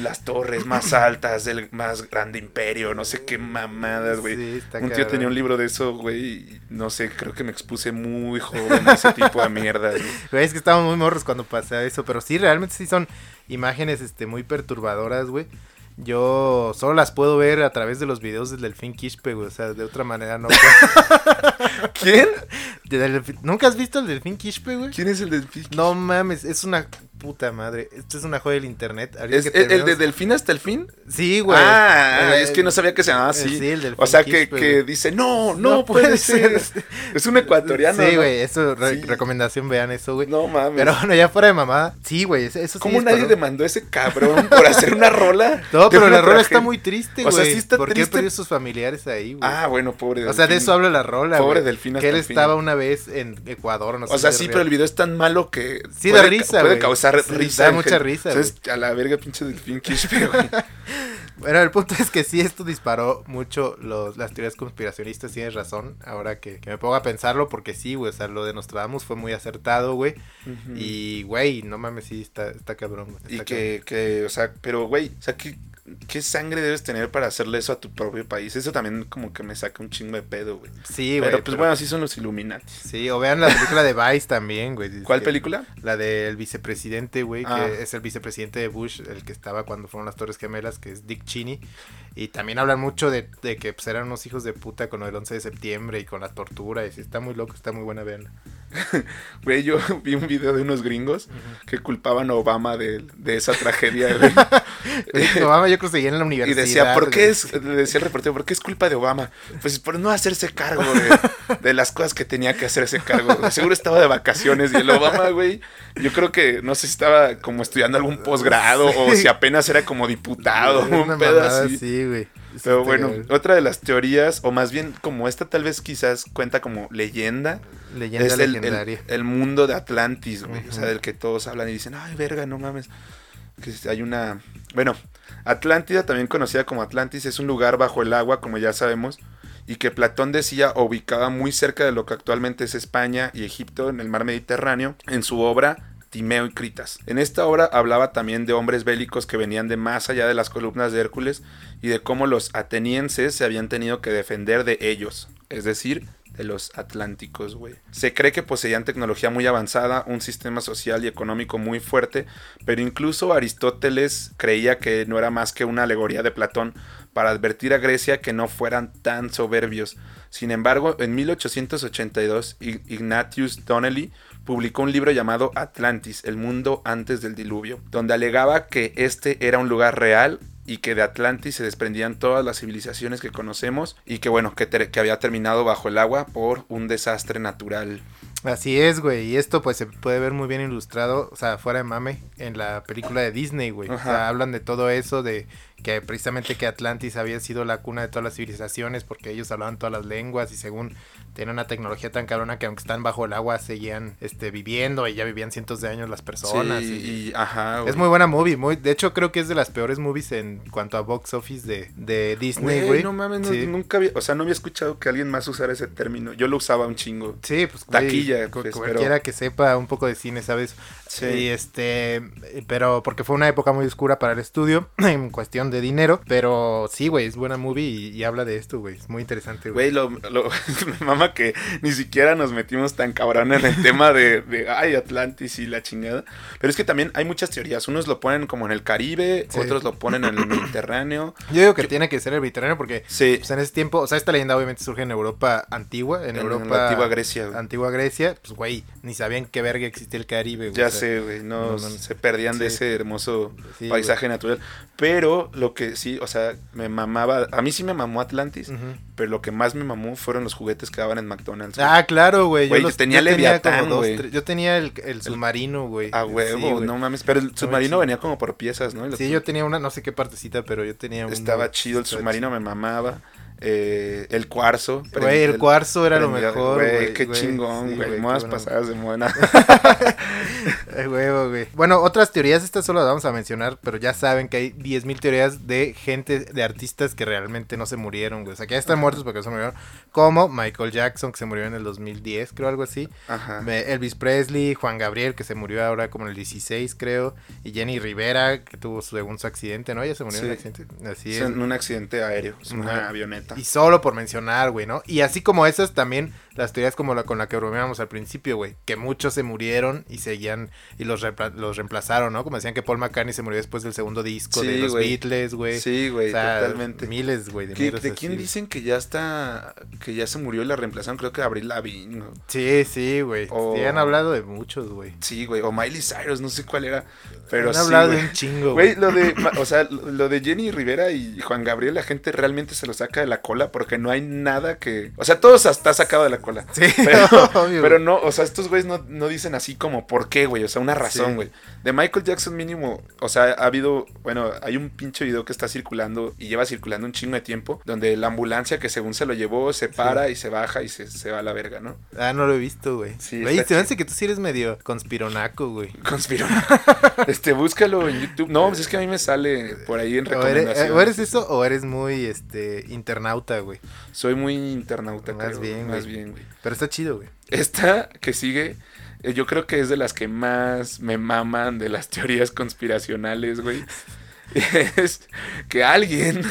[SPEAKER 2] las torres más altas del más grande imperio, no sé qué mamadas, güey.
[SPEAKER 1] Sí,
[SPEAKER 2] un tío
[SPEAKER 1] cabrón.
[SPEAKER 2] tenía un libro de eso, güey, no sé, creo que me expuse muy joven a ese tipo de mierdas. güey.
[SPEAKER 1] Es que estábamos muy morros cuando pasa eso, pero sí, realmente sí son imágenes este, muy perturbadoras, güey. Yo solo las puedo ver a través de los videos del Delfín Quispe, güey. O sea, de otra manera no. puedo.
[SPEAKER 2] ¿Quién?
[SPEAKER 1] ¿Nunca has visto el Delfín Quispe, güey?
[SPEAKER 2] ¿Quién es el delfín?
[SPEAKER 1] No mames, es una puta madre. Esto es una joya del internet.
[SPEAKER 2] ¿Es
[SPEAKER 1] que
[SPEAKER 2] el, de delfín hasta el fin?
[SPEAKER 1] Sí, güey.
[SPEAKER 2] Ah,
[SPEAKER 1] Eh,
[SPEAKER 2] es que no sabía que se llamaba
[SPEAKER 1] eh,
[SPEAKER 2] así.
[SPEAKER 1] sí, el delfín
[SPEAKER 2] o sea, que, que dice, no, no,
[SPEAKER 1] No
[SPEAKER 2] puede,
[SPEAKER 1] puede
[SPEAKER 2] ser.
[SPEAKER 1] ser.
[SPEAKER 2] Es un ecuatoriano.
[SPEAKER 1] Sí,
[SPEAKER 2] ¿no?
[SPEAKER 1] güey, eso, re-
[SPEAKER 2] Sí.
[SPEAKER 1] recomendación, vean eso, güey.
[SPEAKER 2] No mames.
[SPEAKER 1] Pero bueno, ya fuera de mamada. Sí, güey, eso, sí
[SPEAKER 2] ¿Cómo nadie demandó a ese cabrón por hacer una rola?
[SPEAKER 1] No, pero la rola está muy triste,
[SPEAKER 2] O
[SPEAKER 1] güey.
[SPEAKER 2] sea, sí está
[SPEAKER 1] Porque
[SPEAKER 2] triste.
[SPEAKER 1] perdió sus familiares ahí, güey.
[SPEAKER 2] Ah, bueno, pobre
[SPEAKER 1] o sea, de
[SPEAKER 2] delfín.
[SPEAKER 1] eso habla la rola,
[SPEAKER 2] Pobre delfín
[SPEAKER 1] Que él estaba una vez en Ecuador, no sé.
[SPEAKER 2] O sea, sí, pero el video es tan malo que
[SPEAKER 1] Sí, da
[SPEAKER 2] puede,
[SPEAKER 1] risa,
[SPEAKER 2] puede causar risa.
[SPEAKER 1] da mucha risa,
[SPEAKER 2] O sea, es a la verga pinche delfín güey.
[SPEAKER 1] Bueno, el punto es que sí, esto disparó mucho los, las teorías conspiracionistas, tienes razón, ahora que, que me pongo a pensarlo, porque sí, güey, o sea, lo de Nostradamus fue muy acertado, güey, y, güey, no mames, sí, está, está cabrón.
[SPEAKER 2] Y que, que, o sea, pero, güey, o sea, ¿qué, ¿qué sangre debes tener para hacerle eso a tu propio país? Eso también como que me saca un chingo de pedo, güey.
[SPEAKER 1] Sí, güey.
[SPEAKER 2] Pero pues bueno, así son los Illuminati.
[SPEAKER 1] Sí, o vean la película de Vice también, güey.
[SPEAKER 2] ¿Cuál
[SPEAKER 1] Que-
[SPEAKER 2] película?
[SPEAKER 1] La del vicepresidente, güey,
[SPEAKER 2] Ah.
[SPEAKER 1] que es el vicepresidente de Bush, el que estaba cuando fueron las Torres Gemelas, que es Dick Cheney. Y también hablan mucho de, de que pues, eran unos hijos de puta con del 11 de septiembre y con la tortura. Y sí, está muy loco, está muy buena verla.
[SPEAKER 2] Güey, yo vi un video de unos gringos que culpaban a Obama de, de esa tragedia.
[SPEAKER 1] Obama yo creo que en la
[SPEAKER 2] Y
[SPEAKER 1] universidad.
[SPEAKER 2] decía, ¿por qué es, le decía el reportero, ¿por qué es culpa de Obama? Pues por no hacerse cargo de, de las cosas que tenía que hacerse cargo. güey. Seguro estaba de vacaciones y el Obama, güey, yo creo que no sé si estaba como estudiando algún posgrado o si apenas era como diputado,
[SPEAKER 1] Una
[SPEAKER 2] un pedo
[SPEAKER 1] mamada
[SPEAKER 2] así.
[SPEAKER 1] Güey.
[SPEAKER 2] Pero bueno, otra de las teorías, o más bien como esta tal vez quizás cuenta como leyenda,
[SPEAKER 1] Leyenda
[SPEAKER 2] es el, el-
[SPEAKER 1] legendaria.
[SPEAKER 2] el mundo de Atlantis, güey. O sea, del que todos hablan y dicen, ay, verga, no mames. Que hay una... Bueno, Atlántida, también conocida como Atlantis, es un lugar bajo el agua, como ya sabemos, y que Platón decía ubicaba muy cerca de lo que actualmente es España y Egipto en el mar Mediterráneo, en su obra Timeo y Critas. En esta obra hablaba también de hombres bélicos que venían de más allá de las columnas de Hércules y de cómo los atenienses se habían tenido que defender de ellos, es decir, de los atlánticos, güey. Se cree que poseían tecnología muy avanzada, un sistema social y económico muy fuerte, pero incluso Aristóteles creía que no era más que una alegoría de Platón para advertir a Grecia que no fueran tan soberbios. Sin embargo, en 1882, I- Ignatius Donnelly publicó un libro llamado Atlantis, el mundo antes del diluvio, donde alegaba que este era un lugar real y que de Atlantis se desprendían todas las civilizaciones que conocemos y que bueno, que, había terminado bajo el agua por un desastre natural.
[SPEAKER 1] Así es, güey. Y esto pues se puede ver muy bien ilustrado, o sea, fuera de mame, en la película de Disney, güey. O sea, hablan de todo eso, de que precisamente que Atlantis había sido la cuna de todas las civilizaciones porque ellos hablaban todas las lenguas y según tenían una tecnología tan cabrona que aunque están bajo el agua seguían este, viviendo y ya vivían cientos de años las personas.
[SPEAKER 2] Sí,
[SPEAKER 1] y-
[SPEAKER 2] y, ajá,
[SPEAKER 1] Es muy buena movie, muy, de hecho creo que es de las peores movies en cuanto a box office de, de Disney,
[SPEAKER 2] Güey, no mames, no-
[SPEAKER 1] Sí.
[SPEAKER 2] nunca había, o sea, no había escuchado que alguien más usara ese término. Yo lo usaba un chingo.
[SPEAKER 1] Sí, pues güey,
[SPEAKER 2] Taquilla, pues,
[SPEAKER 1] cualquiera que sepa un poco de cine, ¿sabes?
[SPEAKER 2] Sí.
[SPEAKER 1] Y este, pero porque fue una época muy oscura para el estudio en cuestión de dinero, pero sí, güey, es buena movie y, y habla de esto, güey, es muy interesante, güey.
[SPEAKER 2] Güey, lo, lo- me mama que ni siquiera nos metimos tan cabrón en el tema de, de, ay, Atlantis y la chingada. Pero es que también hay muchas teorías. Unos lo ponen como en el Caribe,
[SPEAKER 1] Sí.
[SPEAKER 2] otros lo ponen en el Mediterráneo.
[SPEAKER 1] Yo digo que tiene que ser el Mediterráneo porque
[SPEAKER 2] Sí,
[SPEAKER 1] pues, en ese tiempo, o sea, esta leyenda obviamente surge en Europa antigua, en,
[SPEAKER 2] en,
[SPEAKER 1] Europa
[SPEAKER 2] la antigua Grecia. güey.
[SPEAKER 1] antigua Grecia, pues güey, ni sabían qué verga existía el Caribe, güey.
[SPEAKER 2] Ya
[SPEAKER 1] o sea,
[SPEAKER 2] sé, güey, no,
[SPEAKER 1] no, no, no.
[SPEAKER 2] se perdían de ese hermoso paisaje natural. Pero lo que sí, o sea, me mamaba, a mí sí me mamó Atlantis, pero lo que más me mamó fueron los juguetes que daban en McDonald's. güey.
[SPEAKER 1] Ah, claro, güey. Yo,
[SPEAKER 2] yo
[SPEAKER 1] los-
[SPEAKER 2] tenía
[SPEAKER 1] yo
[SPEAKER 2] Leviatán, güey.
[SPEAKER 1] Yo tenía el, el submarino, güey.
[SPEAKER 2] A
[SPEAKER 1] Sí,
[SPEAKER 2] huevo,
[SPEAKER 1] güey.
[SPEAKER 2] no mames. Pero el submarino venía como por piezas, ¿no?
[SPEAKER 1] Sí, yo tenía una, no sé qué partecita, pero yo tenía una.
[SPEAKER 2] Estaba chido, el submarino me mamaba. Eh, el cuarzo.
[SPEAKER 1] Güey, el cuarzo era lo mejor, güey.
[SPEAKER 2] qué chingón,
[SPEAKER 1] Sí,
[SPEAKER 2] güey. Modas
[SPEAKER 1] buena-
[SPEAKER 2] pasadas de moda.
[SPEAKER 1] Eh, huevo, güey. Bueno, otras teorías, estas solo las vamos a mencionar, pero ya saben que hay 10.000 teorías de gente, de artistas que realmente no se murieron, güey. O sea, que ya están muertos porque no se murieron. Como Michael Jackson, que se murió en el 2010, creo, algo así.
[SPEAKER 2] Ajá.
[SPEAKER 1] Elvis Presley, Juan Gabriel, que se murió ahora como en el 16, creo. Y Jenny Rivera, que tuvo su segundo accidente, ¿no? Ella se murió en un
[SPEAKER 2] Sí.
[SPEAKER 1] accidente. Así
[SPEAKER 2] Es en un accidente aéreo, es una
[SPEAKER 1] Ajá. Y solo por mencionar, güey, ¿no? Y así como esas también, las teorías como la con la que bromeábamos al principio, güey, que muchos se murieron y seguían y los, reempla- los reemplazaron, ¿no? Como decían que Paul McCartney se murió después del segundo disco de los. Beatles, güey.
[SPEAKER 2] Sí, güey,
[SPEAKER 1] O sea,
[SPEAKER 2] totalmente.
[SPEAKER 1] Miles, güey, de
[SPEAKER 2] ¿Qué-
[SPEAKER 1] miles
[SPEAKER 2] ¿De quién dicen que ya está, que ya se murió y la reemplazaron? Creo que Abril Lavigne. ¿no?
[SPEAKER 1] Sí, sí, güey.
[SPEAKER 2] O-
[SPEAKER 1] Sí, han hablado de muchos, güey.
[SPEAKER 2] Sí, güey, o Miley Cyrus, no sé cuál era. Pero
[SPEAKER 1] han
[SPEAKER 2] sí,
[SPEAKER 1] hablado de un chingo,
[SPEAKER 2] Güey,
[SPEAKER 1] güey.
[SPEAKER 2] lo de, o sea, lo de Jenny Rivera y Juan Gabriel, la gente realmente se lo saca de la cola porque no hay nada que, o sea, todo está sacado de la cola.
[SPEAKER 1] Sí,
[SPEAKER 2] Pero,
[SPEAKER 1] obvio,
[SPEAKER 2] pero no, o sea, estos güeyes no, no dicen así como por qué, güey, o sea, una razón,
[SPEAKER 1] Sí.
[SPEAKER 2] güey. De Michael Jackson mínimo, o sea, ha habido, bueno, hay un pinche video que está circulando y lleva circulando un chingo de tiempo, donde la ambulancia que según se lo llevó se para y se baja y se, se va a la verga, ¿no?
[SPEAKER 1] Ah, no lo he visto, güey.
[SPEAKER 2] Sí,
[SPEAKER 1] Güey, me hace que tú sí eres medio conspironaco, güey.
[SPEAKER 2] Conspiró. este, búscalo en YouTube. No, pues es que a mí me sale por ahí en
[SPEAKER 1] O eres,
[SPEAKER 2] recomendaciones.
[SPEAKER 1] eh, o eres eso o eres muy, este, internauta, güey.
[SPEAKER 2] Soy muy internauta,
[SPEAKER 1] Más
[SPEAKER 2] creo,
[SPEAKER 1] bien,
[SPEAKER 2] más
[SPEAKER 1] güey.
[SPEAKER 2] bien, güey.
[SPEAKER 1] Pero está chido, güey.
[SPEAKER 2] Esta que sigue, eh, yo creo que es de las que más me maman de las teorías conspiracionales, güey. es que alguien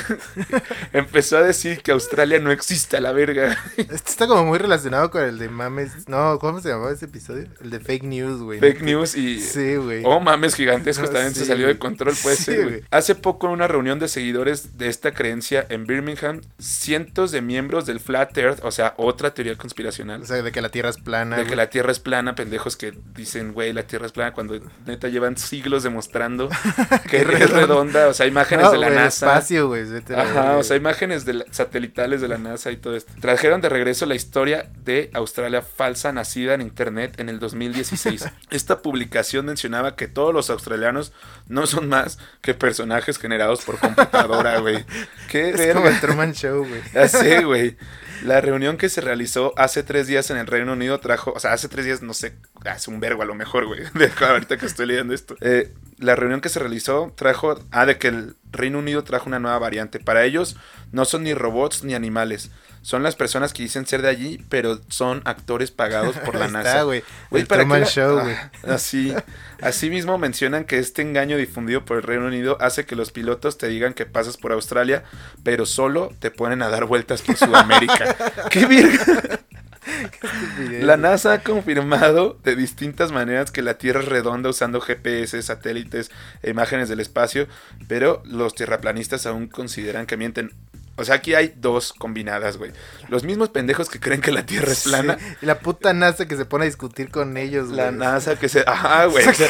[SPEAKER 2] empezó a decir que Australia no existe a la verga.
[SPEAKER 1] Esto está como muy relacionado con el de mames. No, ¿cómo se llamaba ese episodio? El de fake news, güey.
[SPEAKER 2] Fake news y.
[SPEAKER 1] Sí, güey.
[SPEAKER 2] Oh, mames gigantescos
[SPEAKER 1] No,
[SPEAKER 2] también
[SPEAKER 1] sí,
[SPEAKER 2] se salió de control, puede
[SPEAKER 1] Sí,
[SPEAKER 2] ser, güey.
[SPEAKER 1] güey.
[SPEAKER 2] Hace poco en una reunión de seguidores de esta creencia en Birmingham, cientos de miembros del Flat Earth, o sea, otra teoría conspiracional,
[SPEAKER 1] O sea, de que la Tierra es plana.
[SPEAKER 2] de que la Tierra es plana, pendejos que dicen, güey, la Tierra es plana, cuando neta llevan siglos demostrando que es
[SPEAKER 1] redonda.
[SPEAKER 2] O sea, imágenes
[SPEAKER 1] No,
[SPEAKER 2] de la NASA.
[SPEAKER 1] espacio, güey.
[SPEAKER 2] Ajá, o sea, imágenes de la- satelitales de la NASA y todo esto. Trajeron de regreso la historia de Australia falsa nacida en internet en el 2016. Esta publicación mencionaba que todos los australianos no son más que personajes generados por computadora, güey. Qué
[SPEAKER 1] Es como
[SPEAKER 2] verga.
[SPEAKER 1] el Truman Show, güey.
[SPEAKER 2] Ya sé, güey. La reunión que se realizó hace tres días en el Reino Unido trajo, o sea, hace tres días, no sé, hace un vergo a lo mejor, güey, de ahorita que estoy leyendo esto. Eh, la reunión que se realizó trajo, ah, de que el Reino Unido trajo una nueva variante. Para ellos no son ni robots ni animales, son las personas que dicen ser de allí, pero son actores pagados por la NASA.
[SPEAKER 1] güey.
[SPEAKER 2] Güey,
[SPEAKER 1] El
[SPEAKER 2] ¿para qué
[SPEAKER 1] Truman
[SPEAKER 2] la-
[SPEAKER 1] Show, güey.
[SPEAKER 2] Ah, Así, asimismo mencionan que este engaño difundido por el Reino Unido hace que los pilotos te digan que pasas por Australia, pero solo te ponen a dar vueltas por Sudamérica. ¡Qué verga! La NASA ha confirmado de distintas maneras que la Tierra es redonda usando GPS, satélites e imágenes del espacio, pero los tierraplanistas aún consideran que mienten. O sea, aquí hay dos combinadas, güey. Los mismos pendejos que creen que la Tierra es plana.
[SPEAKER 1] Sí, Y la puta NASA que se pone a discutir con ellos, güey.
[SPEAKER 2] La NASA que se... Ajá, güey. o sea,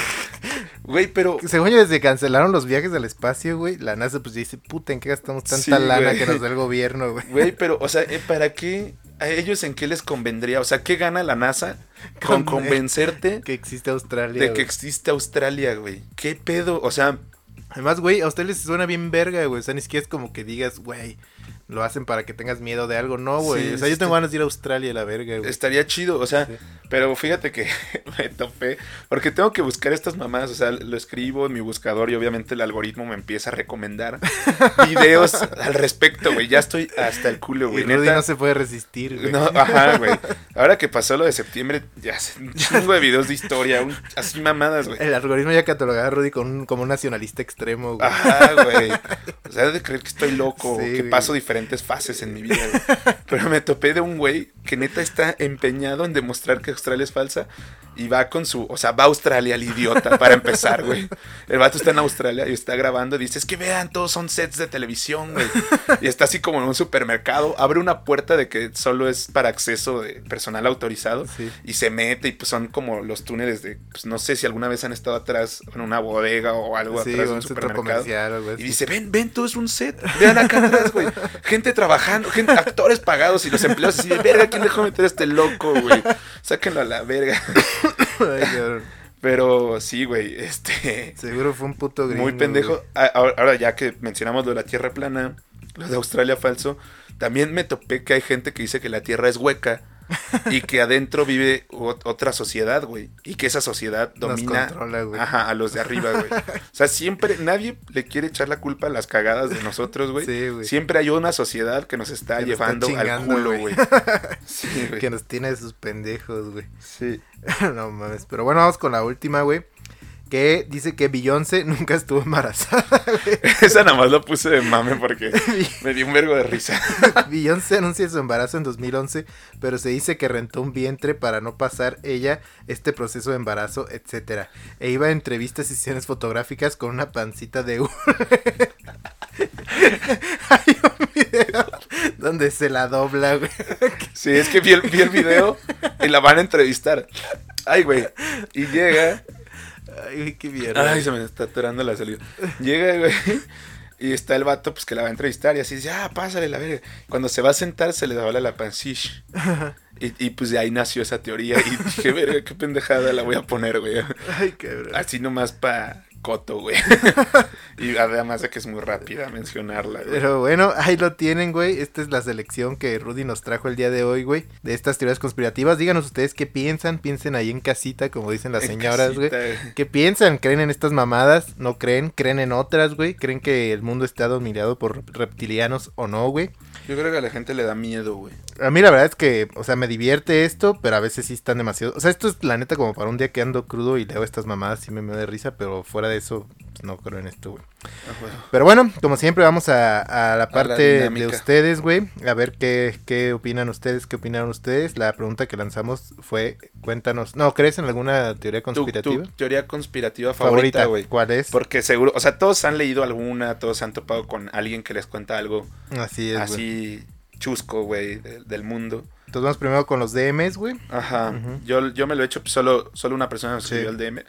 [SPEAKER 2] Güey, pero...
[SPEAKER 1] Según yo, desde cancelaron los viajes al espacio, güey, la NASA pues dice, puta, ¿en qué gastamos tanta
[SPEAKER 2] Sí,
[SPEAKER 1] lana
[SPEAKER 2] güey.
[SPEAKER 1] que nos da el gobierno, güey?
[SPEAKER 2] Güey, pero, o sea, eh, ¿para qué? ¿A ellos en qué les convendría? O sea, ¿qué gana la NASA con
[SPEAKER 1] Con-
[SPEAKER 2] convencerte
[SPEAKER 1] Que existe Australia,
[SPEAKER 2] de que existe Australia, güey? ¿Qué pedo? O sea,
[SPEAKER 1] Además, güey, a ustedes les suena bien verga, güey. O sea, ni siquiera es como que digas, güey, lo hacen para que tengas miedo de algo. No, güey.
[SPEAKER 2] Sí,
[SPEAKER 1] o sea, yo tengo ganas de ir a Australia, la verga, güey.
[SPEAKER 2] estaría chido, o sea,
[SPEAKER 1] Sí.
[SPEAKER 2] pero fíjate que me topé, porque tengo que buscar estas mamás, o sea, lo escribo en mi buscador y obviamente el algoritmo me empieza a recomendar videos al respecto, güey. Ya estoy hasta el culo, güey.
[SPEAKER 1] Rudy no se puede resistir, güey.
[SPEAKER 2] No, ajá, güey. Ahora que pasó lo de septiembre, ya sé, un chingo de videos de historia, un- así mamadas, güey.
[SPEAKER 1] El algoritmo ya catalogaba a Rudy con un- como un nacionalista extremo, güey.
[SPEAKER 2] Ajá, güey. O sea, de creer que estoy loco,
[SPEAKER 1] Sí,
[SPEAKER 2] que
[SPEAKER 1] güey.
[SPEAKER 2] paso fases en mi vida. Pero me topé de un güey que neta está empeñado en demostrar que Australia es falsa y va con su, o sea, va a Australia el idiota para empezar, güey. El vato está en Australia y está grabando y dice, es que vean, todos son sets de televisión, güey. Y está así como en un supermercado, abre una puerta de que solo es para acceso de personal autorizado
[SPEAKER 1] Sí.
[SPEAKER 2] y se mete y pues son como los túneles de, pues no sé si alguna vez han estado atrás en una bodega o algo
[SPEAKER 1] Sí,
[SPEAKER 2] atrás de
[SPEAKER 1] un
[SPEAKER 2] supermercado. Y dice, ven, ven, todo es un set. Vean acá atrás, güey. Gente trabajando, gente, actores pagados y los empleados así de verga, ¿quién dejó meter a este loco, güey? Sáquenlo a la verga.
[SPEAKER 1] Ay, cabrón.
[SPEAKER 2] Pero sí, güey, este.
[SPEAKER 1] Seguro fue un puto gringo.
[SPEAKER 2] Muy pendejo.
[SPEAKER 1] güey.
[SPEAKER 2] Ahora ya que mencionamos lo de la Tierra plana, lo de Australia falso, también me topé que hay gente que dice que la Tierra es hueca y que adentro vive ot- otra sociedad, güey. Y que esa sociedad domina
[SPEAKER 1] controla, güey.
[SPEAKER 2] ajá, a los de arriba, güey. O sea, siempre, nadie le quiere echar la culpa a las cagadas de nosotros, güey.
[SPEAKER 1] Sí, güey.
[SPEAKER 2] Siempre hay una sociedad que nos está
[SPEAKER 1] Que nos está
[SPEAKER 2] llevando al culo,
[SPEAKER 1] güey.
[SPEAKER 2] Sí, güey.
[SPEAKER 1] Que nos tiene de sus pendejos, güey.
[SPEAKER 2] Sí.
[SPEAKER 1] no mames. Pero bueno, vamos con la última, güey. Que dice que Beyoncé nunca estuvo embarazada, güey.
[SPEAKER 2] Esa nada más lo puse de mame porque me dio un vergo de risa.
[SPEAKER 1] Beyoncé anuncia su embarazo en 2011, pero se dice que rentó un vientre para no pasar ella este proceso de embarazo, etcétera. E iba a entrevistas y sesiones fotográficas con una pancita de. Hay un video donde se la dobla, güey.
[SPEAKER 2] Sí, es que vi el, vi el video y la van a entrevistar. Ay, güey. Y llega.
[SPEAKER 1] Ay, güey, qué mierda.
[SPEAKER 2] Ay, se me está atorando la salida. Llega, güey. Y está el vato, pues que la va a entrevistar. Y así dice, ah, pásale la verga. Cuando se va a sentar, se le dobla la pancish. Y, y pues de ahí nació esa teoría. Y dije, verga, qué pendejada la voy a poner, güey.
[SPEAKER 1] Ay, cabrón.
[SPEAKER 2] Así nomás pa' coto, güey. Y además de que es muy rápida mencionarla, güey.
[SPEAKER 1] Pero bueno, ahí lo tienen, güey. Esta es la selección que Rudy nos trajo el día de hoy, güey. De estas teorías conspirativas. Díganos ustedes qué piensan. Piensen ahí en casita, como dicen las
[SPEAKER 2] En
[SPEAKER 1] señoras, güey.
[SPEAKER 2] casita,
[SPEAKER 1] ¿Qué piensan? ¿Creen en estas mamadas? ¿No creen? ¿Creen en otras, güey? ¿Creen que el mundo está dominado por reptilianos o no, güey?
[SPEAKER 2] Yo creo que a la gente le da miedo, güey.
[SPEAKER 1] A mí la verdad es que, o sea, me divierte esto, pero a veces sí están demasiado... O sea, esto es la neta como para un día que ando crudo y leo estas mamadas, sí me, me da risa, pero fuera de eso, pues, no creo en esto, güey.
[SPEAKER 2] Ah.
[SPEAKER 1] Pero bueno, como siempre, vamos a, a la parte de ustedes, güey. A ver qué, qué opinan ustedes, qué opinaron ustedes. La pregunta que lanzamos fue, cuéntanos. No, ¿crees en alguna teoría conspirativa?
[SPEAKER 2] tu teoría conspirativa favorita, güey.
[SPEAKER 1] ¿Cuál es?
[SPEAKER 2] Porque seguro, o sea, todos han leído alguna, todos se han topado con alguien que les cuenta algo
[SPEAKER 1] Así es,
[SPEAKER 2] así chusco, güey, de- del mundo.
[SPEAKER 1] Entonces vamos primero con los DMs, güey.
[SPEAKER 2] Ajá. Yo, yo me lo he hecho, solo, solo una persona me
[SPEAKER 1] Sí.
[SPEAKER 2] escribió el DM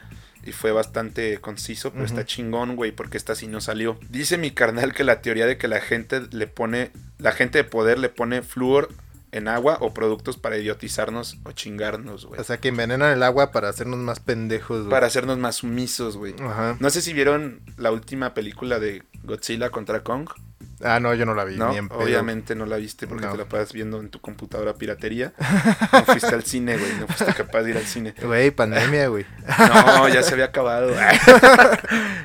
[SPEAKER 2] y fue bastante conciso, pero está chingón, güey, porque esta sí no salió. Dice mi carnal que la teoría de que la gente le pone, la gente de poder le pone flúor en agua o productos para idiotizarnos o chingarnos, güey.
[SPEAKER 1] O sea, que envenenan el agua para hacernos más pendejos, güey.
[SPEAKER 2] para hacernos más sumisos, güey.
[SPEAKER 1] Ajá.
[SPEAKER 2] No sé si vieron la última película de Godzilla contra Kong.
[SPEAKER 1] Ah, no, yo no la vi.
[SPEAKER 2] No,
[SPEAKER 1] ni en pedo.
[SPEAKER 2] obviamente no la viste porque
[SPEAKER 1] No.
[SPEAKER 2] te la pasas viendo en tu computadora piratería. No fuiste al cine, güey. No fuiste capaz de ir al cine.
[SPEAKER 1] Güey, pandemia, güey.
[SPEAKER 2] No, ya se había acabado.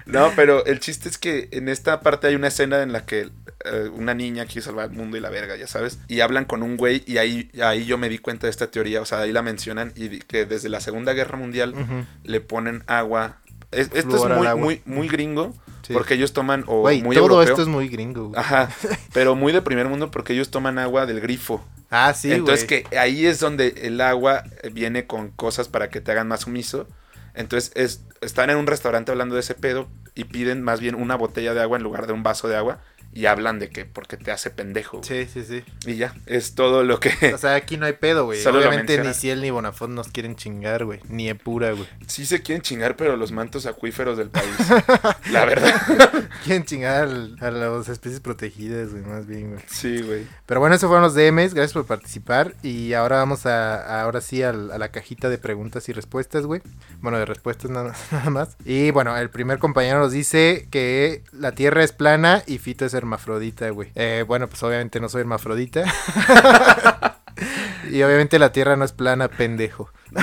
[SPEAKER 2] No, pero el chiste es que en esta parte hay una escena en la que eh, una niña quiere salvar el mundo y la verga, ya sabes. Y hablan con un güey y ahí, ahí yo me di cuenta de esta teoría. O sea, ahí la mencionan y que desde la Segunda Guerra Mundial le ponen agua. Es- esto es muy, muy, muy gringo
[SPEAKER 1] Sí.
[SPEAKER 2] porque ellos toman, o
[SPEAKER 1] Güey,
[SPEAKER 2] muy
[SPEAKER 1] todo
[SPEAKER 2] europeo.
[SPEAKER 1] esto es muy gringo, güey.
[SPEAKER 2] Ajá, pero muy de primer mundo porque ellos toman agua del grifo.
[SPEAKER 1] Ah, sí,
[SPEAKER 2] Entonces
[SPEAKER 1] güey.
[SPEAKER 2] que ahí es donde el agua viene con cosas para que te hagan más sumiso. Entonces es, están en un restaurante hablando de ese pedo y piden más bien una botella de agua en lugar de un vaso de agua y hablan de que porque te hace pendejo.
[SPEAKER 1] Sí, sí, sí.
[SPEAKER 2] Y ya, es todo lo que...
[SPEAKER 1] O sea, aquí no hay pedo, güey. Obviamente ni. Ciel ni Bonafont nos quieren chingar, güey. Ni Epura, güey.
[SPEAKER 2] sí se quieren chingar, pero los mantos acuíferos del país. La verdad.
[SPEAKER 1] Quieren chingar al- a las especies protegidas, güey, más bien, güey.
[SPEAKER 2] Sí, güey.
[SPEAKER 1] Pero bueno, eso fueron los DMs. Gracias por participar. Y ahora vamos a, ahora sí a, la cajita de preguntas y respuestas, güey. Bueno, de respuestas nada, nada más. Y bueno, el primer compañero nos dice que la Tierra es plana y Fito es hermafrodita, güey. Eh, bueno, pues obviamente no soy hermafrodita. y obviamente la Tierra no es plana, pendejo.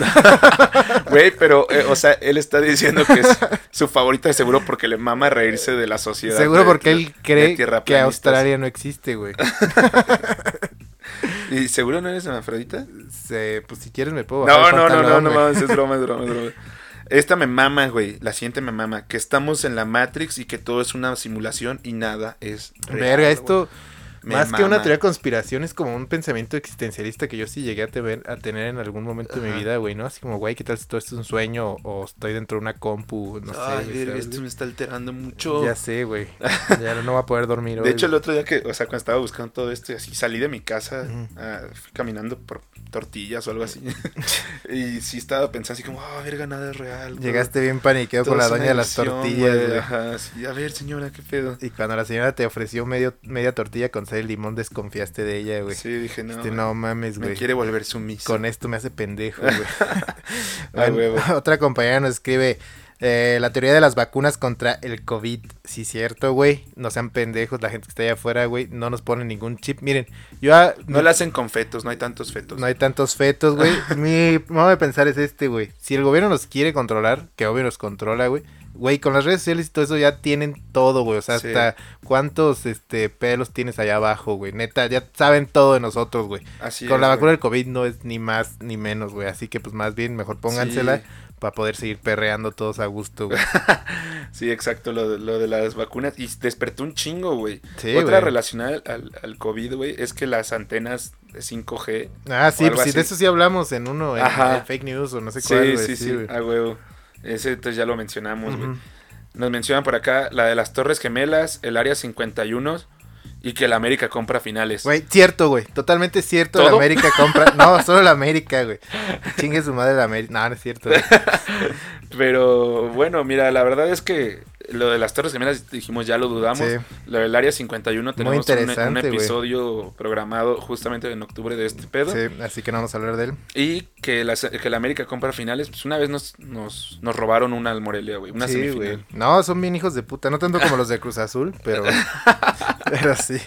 [SPEAKER 2] Güey, pero, eh, o sea, él está diciendo que es su favorita seguro porque le mama reírse de la sociedad.
[SPEAKER 1] Seguro
[SPEAKER 2] de-
[SPEAKER 1] porque él cree que. Australia no existe, güey.
[SPEAKER 2] ¿Y seguro no eres hermafrodita?
[SPEAKER 1] Se- pues si quieres me puedo
[SPEAKER 2] No,
[SPEAKER 1] bajar
[SPEAKER 2] no, no, no, no, mames, es broma, es broma, es broma. Esta me mama, güey. La siguiente me mama. Que estamos en la Matrix y que todo es una simulación y nada es real.
[SPEAKER 1] Verga,
[SPEAKER 2] güey. Me
[SPEAKER 1] más que una teoría de conspiración, es como un pensamiento existencialista que yo sí llegué a, tener- a tener en algún momento de mi vida, güey, ¿no? Así como, güey, ¿qué tal si todo esto es un sueño o, o estoy dentro de una compu? No
[SPEAKER 2] Ay,
[SPEAKER 1] sé, güey,
[SPEAKER 2] verga,
[SPEAKER 1] ¿sabes,
[SPEAKER 2] esto me está alterando mucho.
[SPEAKER 1] Ya sé, güey. Ya no voy a poder dormir hoy.
[SPEAKER 2] De hecho, el otro día que, o sea, cuando estaba buscando todo esto y así, salí de mi casa, ah, fui caminando por tortillas o algo así. y sí estaba pensando así como, ah, verga, nada es real.
[SPEAKER 1] Llegaste bien paniqueado
[SPEAKER 2] todo
[SPEAKER 1] con la doña de las tortillas,
[SPEAKER 2] güey.
[SPEAKER 1] güey.
[SPEAKER 2] Ajá, sí, a ver, señora, qué pedo.
[SPEAKER 1] Y cuando la señora te ofreció medio, media tortilla con y limón, desconfiaste de ella, güey.
[SPEAKER 2] Sí, dije, no,
[SPEAKER 1] Este, no mames,
[SPEAKER 2] me
[SPEAKER 1] güey.
[SPEAKER 2] quiere volver sumiso.
[SPEAKER 1] Con esto me hace pendejo, güey.
[SPEAKER 2] A
[SPEAKER 1] Bueno,
[SPEAKER 2] huevo.
[SPEAKER 1] otra compañera nos escribe eh, la teoría de las vacunas contra el COVID. Sí, cierto, güey. No sean pendejos, la gente que está allá afuera, güey. No nos ponen ningún chip. Miren, yo ah,
[SPEAKER 2] No la hacen con fetos, no hay tantos fetos.
[SPEAKER 1] no hay tantos fetos, güey. Mi modo de pensar es este, güey. Si el gobierno nos quiere controlar, que obvio nos controla, güey. Güey, con las redes sociales y todo eso ya tienen todo, güey. O sea,
[SPEAKER 2] Sí.
[SPEAKER 1] hasta cuántos este pelos tienes allá abajo, güey. Neta, ya saben todo de nosotros, güey.
[SPEAKER 2] Así
[SPEAKER 1] Con
[SPEAKER 2] es,
[SPEAKER 1] la
[SPEAKER 2] güey.
[SPEAKER 1] vacuna del COVID no es ni más ni menos, güey. Así que pues más bien mejor póngansela
[SPEAKER 2] Sí.
[SPEAKER 1] para poder seguir perreando todos a gusto, güey.
[SPEAKER 2] Sí, exacto, lo de, lo de las vacunas. Y despertó un chingo, güey.
[SPEAKER 1] Sí,
[SPEAKER 2] Otra
[SPEAKER 1] güey.
[SPEAKER 2] relacionada al, al COVID, güey, es que las antenas de 5G.
[SPEAKER 1] Ah, sí, pues sí, de eso sí hablamos en uno, en, fake news o no sé
[SPEAKER 2] Sí,
[SPEAKER 1] cuál, güey.
[SPEAKER 2] sí, sí,
[SPEAKER 1] güey.
[SPEAKER 2] a huevo. Ese entonces ya lo mencionamos, güey.
[SPEAKER 1] Ujú.
[SPEAKER 2] Nos mencionan por acá la de las Torres Gemelas, el Área 51 y que la América compra finales.
[SPEAKER 1] Güey, cierto, güey. Totalmente cierto. La
[SPEAKER 2] ¿Todo?
[SPEAKER 1] América compra. No, solo la América, güey. Chingue su madre la América. No, no es cierto. güey.
[SPEAKER 2] Pero bueno, mira, la verdad es que lo de las Torres Gemelas dijimos ya lo dudamos.
[SPEAKER 1] Sí.
[SPEAKER 2] Lo del Área 51 tenemos un, episodio programado justamente en octubre de este pedo.
[SPEAKER 1] Sí, así que no vamos a hablar de él.
[SPEAKER 2] Y que la, que la América compra finales, pues una vez nos, nos, nos robaron una al Morelia, güey. Una
[SPEAKER 1] sí,
[SPEAKER 2] semifinal.
[SPEAKER 1] güey. No, son bien hijos de puta. No tanto como los de Cruz Azul, pero. pero sí.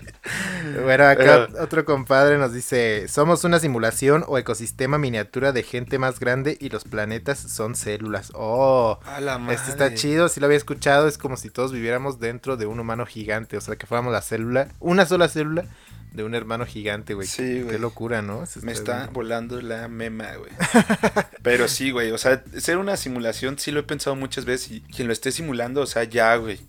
[SPEAKER 1] Bueno, acá
[SPEAKER 2] Pero-
[SPEAKER 1] otro compadre nos dice: Somos una simulación o ecosistema miniatura de gente más grande y los planetas son células. Oh.
[SPEAKER 2] A la madre.
[SPEAKER 1] Este está chido, si lo había escuchado, es como si todos viviéramos dentro de un humano gigante, o sea, que fuéramos la célula, una sola célula de un hermano gigante, güey.
[SPEAKER 2] Sí, güey.
[SPEAKER 1] Qué locura, ¿no?
[SPEAKER 2] Me está volando la mema, güey. Pero sí, güey. O sea, ser una simulación sí lo he pensado muchas veces. Y quien lo esté simulando, o sea, ya, güey.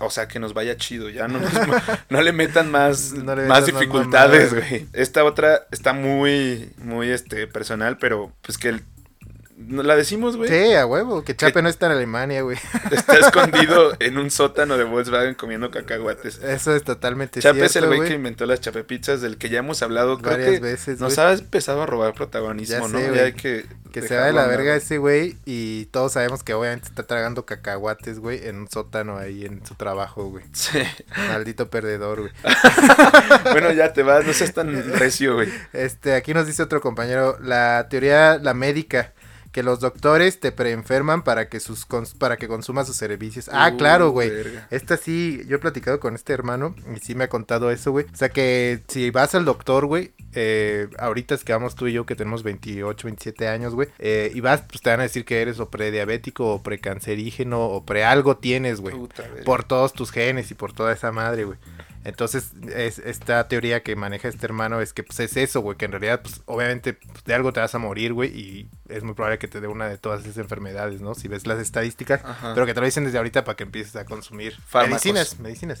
[SPEAKER 2] O sea, que nos vaya chido. Ya no, nos- no le metan más,
[SPEAKER 1] No le
[SPEAKER 2] más dificultades, güey. Esta otra está muy, muy, este, personal, pero pues que el- la decimos, güey.
[SPEAKER 1] Sí, a huevo, que Chape no está en Alemania, güey.
[SPEAKER 2] Está escondido en un sótano de Volkswagen comiendo cacahuates.
[SPEAKER 1] Eso es totalmente
[SPEAKER 2] Chape es el
[SPEAKER 1] cierto,
[SPEAKER 2] güey
[SPEAKER 1] güey.
[SPEAKER 2] que inventó las chapepizzas del que ya hemos hablado. Creo
[SPEAKER 1] Varias
[SPEAKER 2] que
[SPEAKER 1] veces,
[SPEAKER 2] nos
[SPEAKER 1] güey.
[SPEAKER 2] ha empezado a robar protagonismo,
[SPEAKER 1] Ya
[SPEAKER 2] ¿no?
[SPEAKER 1] sé,
[SPEAKER 2] Ya
[SPEAKER 1] güey.
[SPEAKER 2] hay que.
[SPEAKER 1] Que se va de la verga ese güey y todos sabemos que obviamente está tragando cacahuates, güey, en un sótano ahí en su trabajo, güey.
[SPEAKER 2] Sí.
[SPEAKER 1] Maldito perdedor, güey.
[SPEAKER 2] bueno, ya te vas, no seas tan recio, güey.
[SPEAKER 1] Este, aquí nos dice otro compañero, la teoría, la médica, que los doctores te preenferman para que sus cons- para que consumas sus servicios. Ah,
[SPEAKER 2] Uh,
[SPEAKER 1] claro, güey.
[SPEAKER 2] verga.
[SPEAKER 1] Esta sí, yo he platicado con este hermano y sí me ha contado eso, güey. O sea que si vas al doctor, güey, eh, ahorita es que vamos tú y yo que tenemos 28, 27 años, güey, eh, y vas, pues te van a decir que eres o prediabético o precancerígeno o pre algo tienes, güey. Por todos tus genes y por toda esa madre, güey. Entonces, es, esta teoría que maneja este hermano es que pues es eso, güey, que en realidad, pues obviamente pues, de algo te vas a morir, güey, y es muy probable que te dé una de todas esas enfermedades, ¿no? Si ves las estadísticas,
[SPEAKER 2] Ajá.
[SPEAKER 1] pero que te lo dicen desde ahorita para que empieces a consumir
[SPEAKER 2] Fármacos.
[SPEAKER 1] medicinas, medicinas.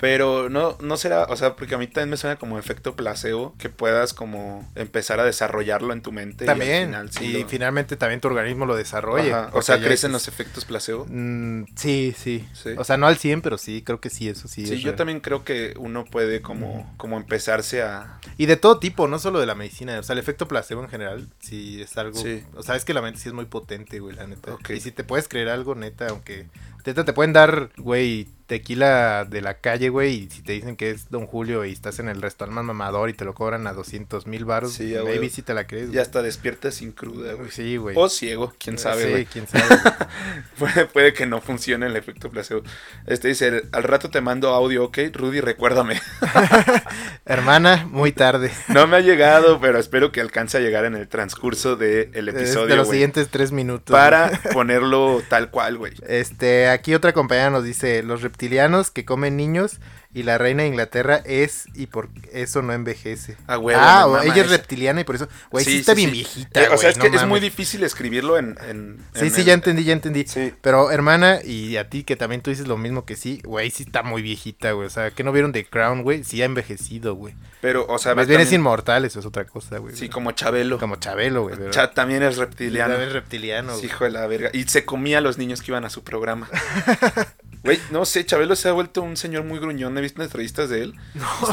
[SPEAKER 2] Pero no, no será, o sea, porque a mí también me suena como efecto placebo, que puedas como empezar a desarrollarlo en tu mente. y al
[SPEAKER 1] También,
[SPEAKER 2] final sí
[SPEAKER 1] y
[SPEAKER 2] lo-
[SPEAKER 1] finalmente también tu organismo lo desarrolle.
[SPEAKER 2] Ajá, O sea, crecen
[SPEAKER 1] es-
[SPEAKER 2] los efectos placebo.
[SPEAKER 1] Mm, sí, sí,
[SPEAKER 2] Sí.
[SPEAKER 1] O sea, no al 100, pero sí, creo que sí, eso sí.
[SPEAKER 2] Sí,
[SPEAKER 1] es
[SPEAKER 2] yo
[SPEAKER 1] real.
[SPEAKER 2] también creo que uno puede como, como empezarse a...
[SPEAKER 1] Y de todo tipo, no solo de la medicina. O sea, el efecto placebo en general, sí es algo.
[SPEAKER 2] Sí.
[SPEAKER 1] O sea, es que la mente sí es muy potente, güey, la neta. Y si te puedes creer algo, neta, aunque. Neta, te pueden dar, güey, tequila de la calle, güey. Y si te dicen que es Don Julio y estás en el restaurante mamador y te lo cobran a 200 mil baros,
[SPEAKER 2] Sí, a
[SPEAKER 1] maybe
[SPEAKER 2] huevo.
[SPEAKER 1] si te la crees.
[SPEAKER 2] Ya hasta despiertas sin cruda, güey.
[SPEAKER 1] Sí, güey.
[SPEAKER 2] O ciego, quién sabe,
[SPEAKER 1] Sí, quién sabe.
[SPEAKER 2] Puede, puede que no funcione el efecto placebo. Este dice, al rato te mando audio, ok, Rudy, recuérdame.
[SPEAKER 1] Hermana, muy tarde.
[SPEAKER 2] No me ha llegado, pero espero que alcance a llegar en el transcurso del
[SPEAKER 1] Es
[SPEAKER 2] episodio,
[SPEAKER 1] de los siguientes tres minutos.
[SPEAKER 2] Para ponerlo tal cual, güey.
[SPEAKER 1] Este, aquí otra compañera nos dice, los reptilianos que comen niños y la reina de Inglaterra es y por eso no envejece.
[SPEAKER 2] Ah, huevo,
[SPEAKER 1] ah, ea es reptiliana y por eso, güey, sí,
[SPEAKER 2] Sí,
[SPEAKER 1] está
[SPEAKER 2] sí,
[SPEAKER 1] bien
[SPEAKER 2] sí.
[SPEAKER 1] viejita,
[SPEAKER 2] Eh, o sea,
[SPEAKER 1] güey,
[SPEAKER 2] es
[SPEAKER 1] no
[SPEAKER 2] que es muy difícil escribirlo en... en-
[SPEAKER 1] Sí,
[SPEAKER 2] en
[SPEAKER 1] sí,
[SPEAKER 2] el-
[SPEAKER 1] ya entendí, ya entendí.
[SPEAKER 2] Sí.
[SPEAKER 1] Pero hermana, y a ti que también tú dices lo mismo que sí, güey, sí está muy viejita, güey. O sea, que no vieron The Crown, güey, sí ha envejecido, güey.
[SPEAKER 2] Pero, o sea,
[SPEAKER 1] Más bien es inmortal, eso es otra cosa, güey.
[SPEAKER 2] Sí, como Chabelo.
[SPEAKER 1] como Chabelo, güey. pero-
[SPEAKER 2] Cha- también es reptiliano.
[SPEAKER 1] También es reptiliano,
[SPEAKER 2] Sí,
[SPEAKER 1] güey.
[SPEAKER 2] hijo de la verga. Y se comía a los niños que iban a su programa. Güey, no sé, Chabelo se ha vuelto un señor muy gruñón. He visto entrevistas de él.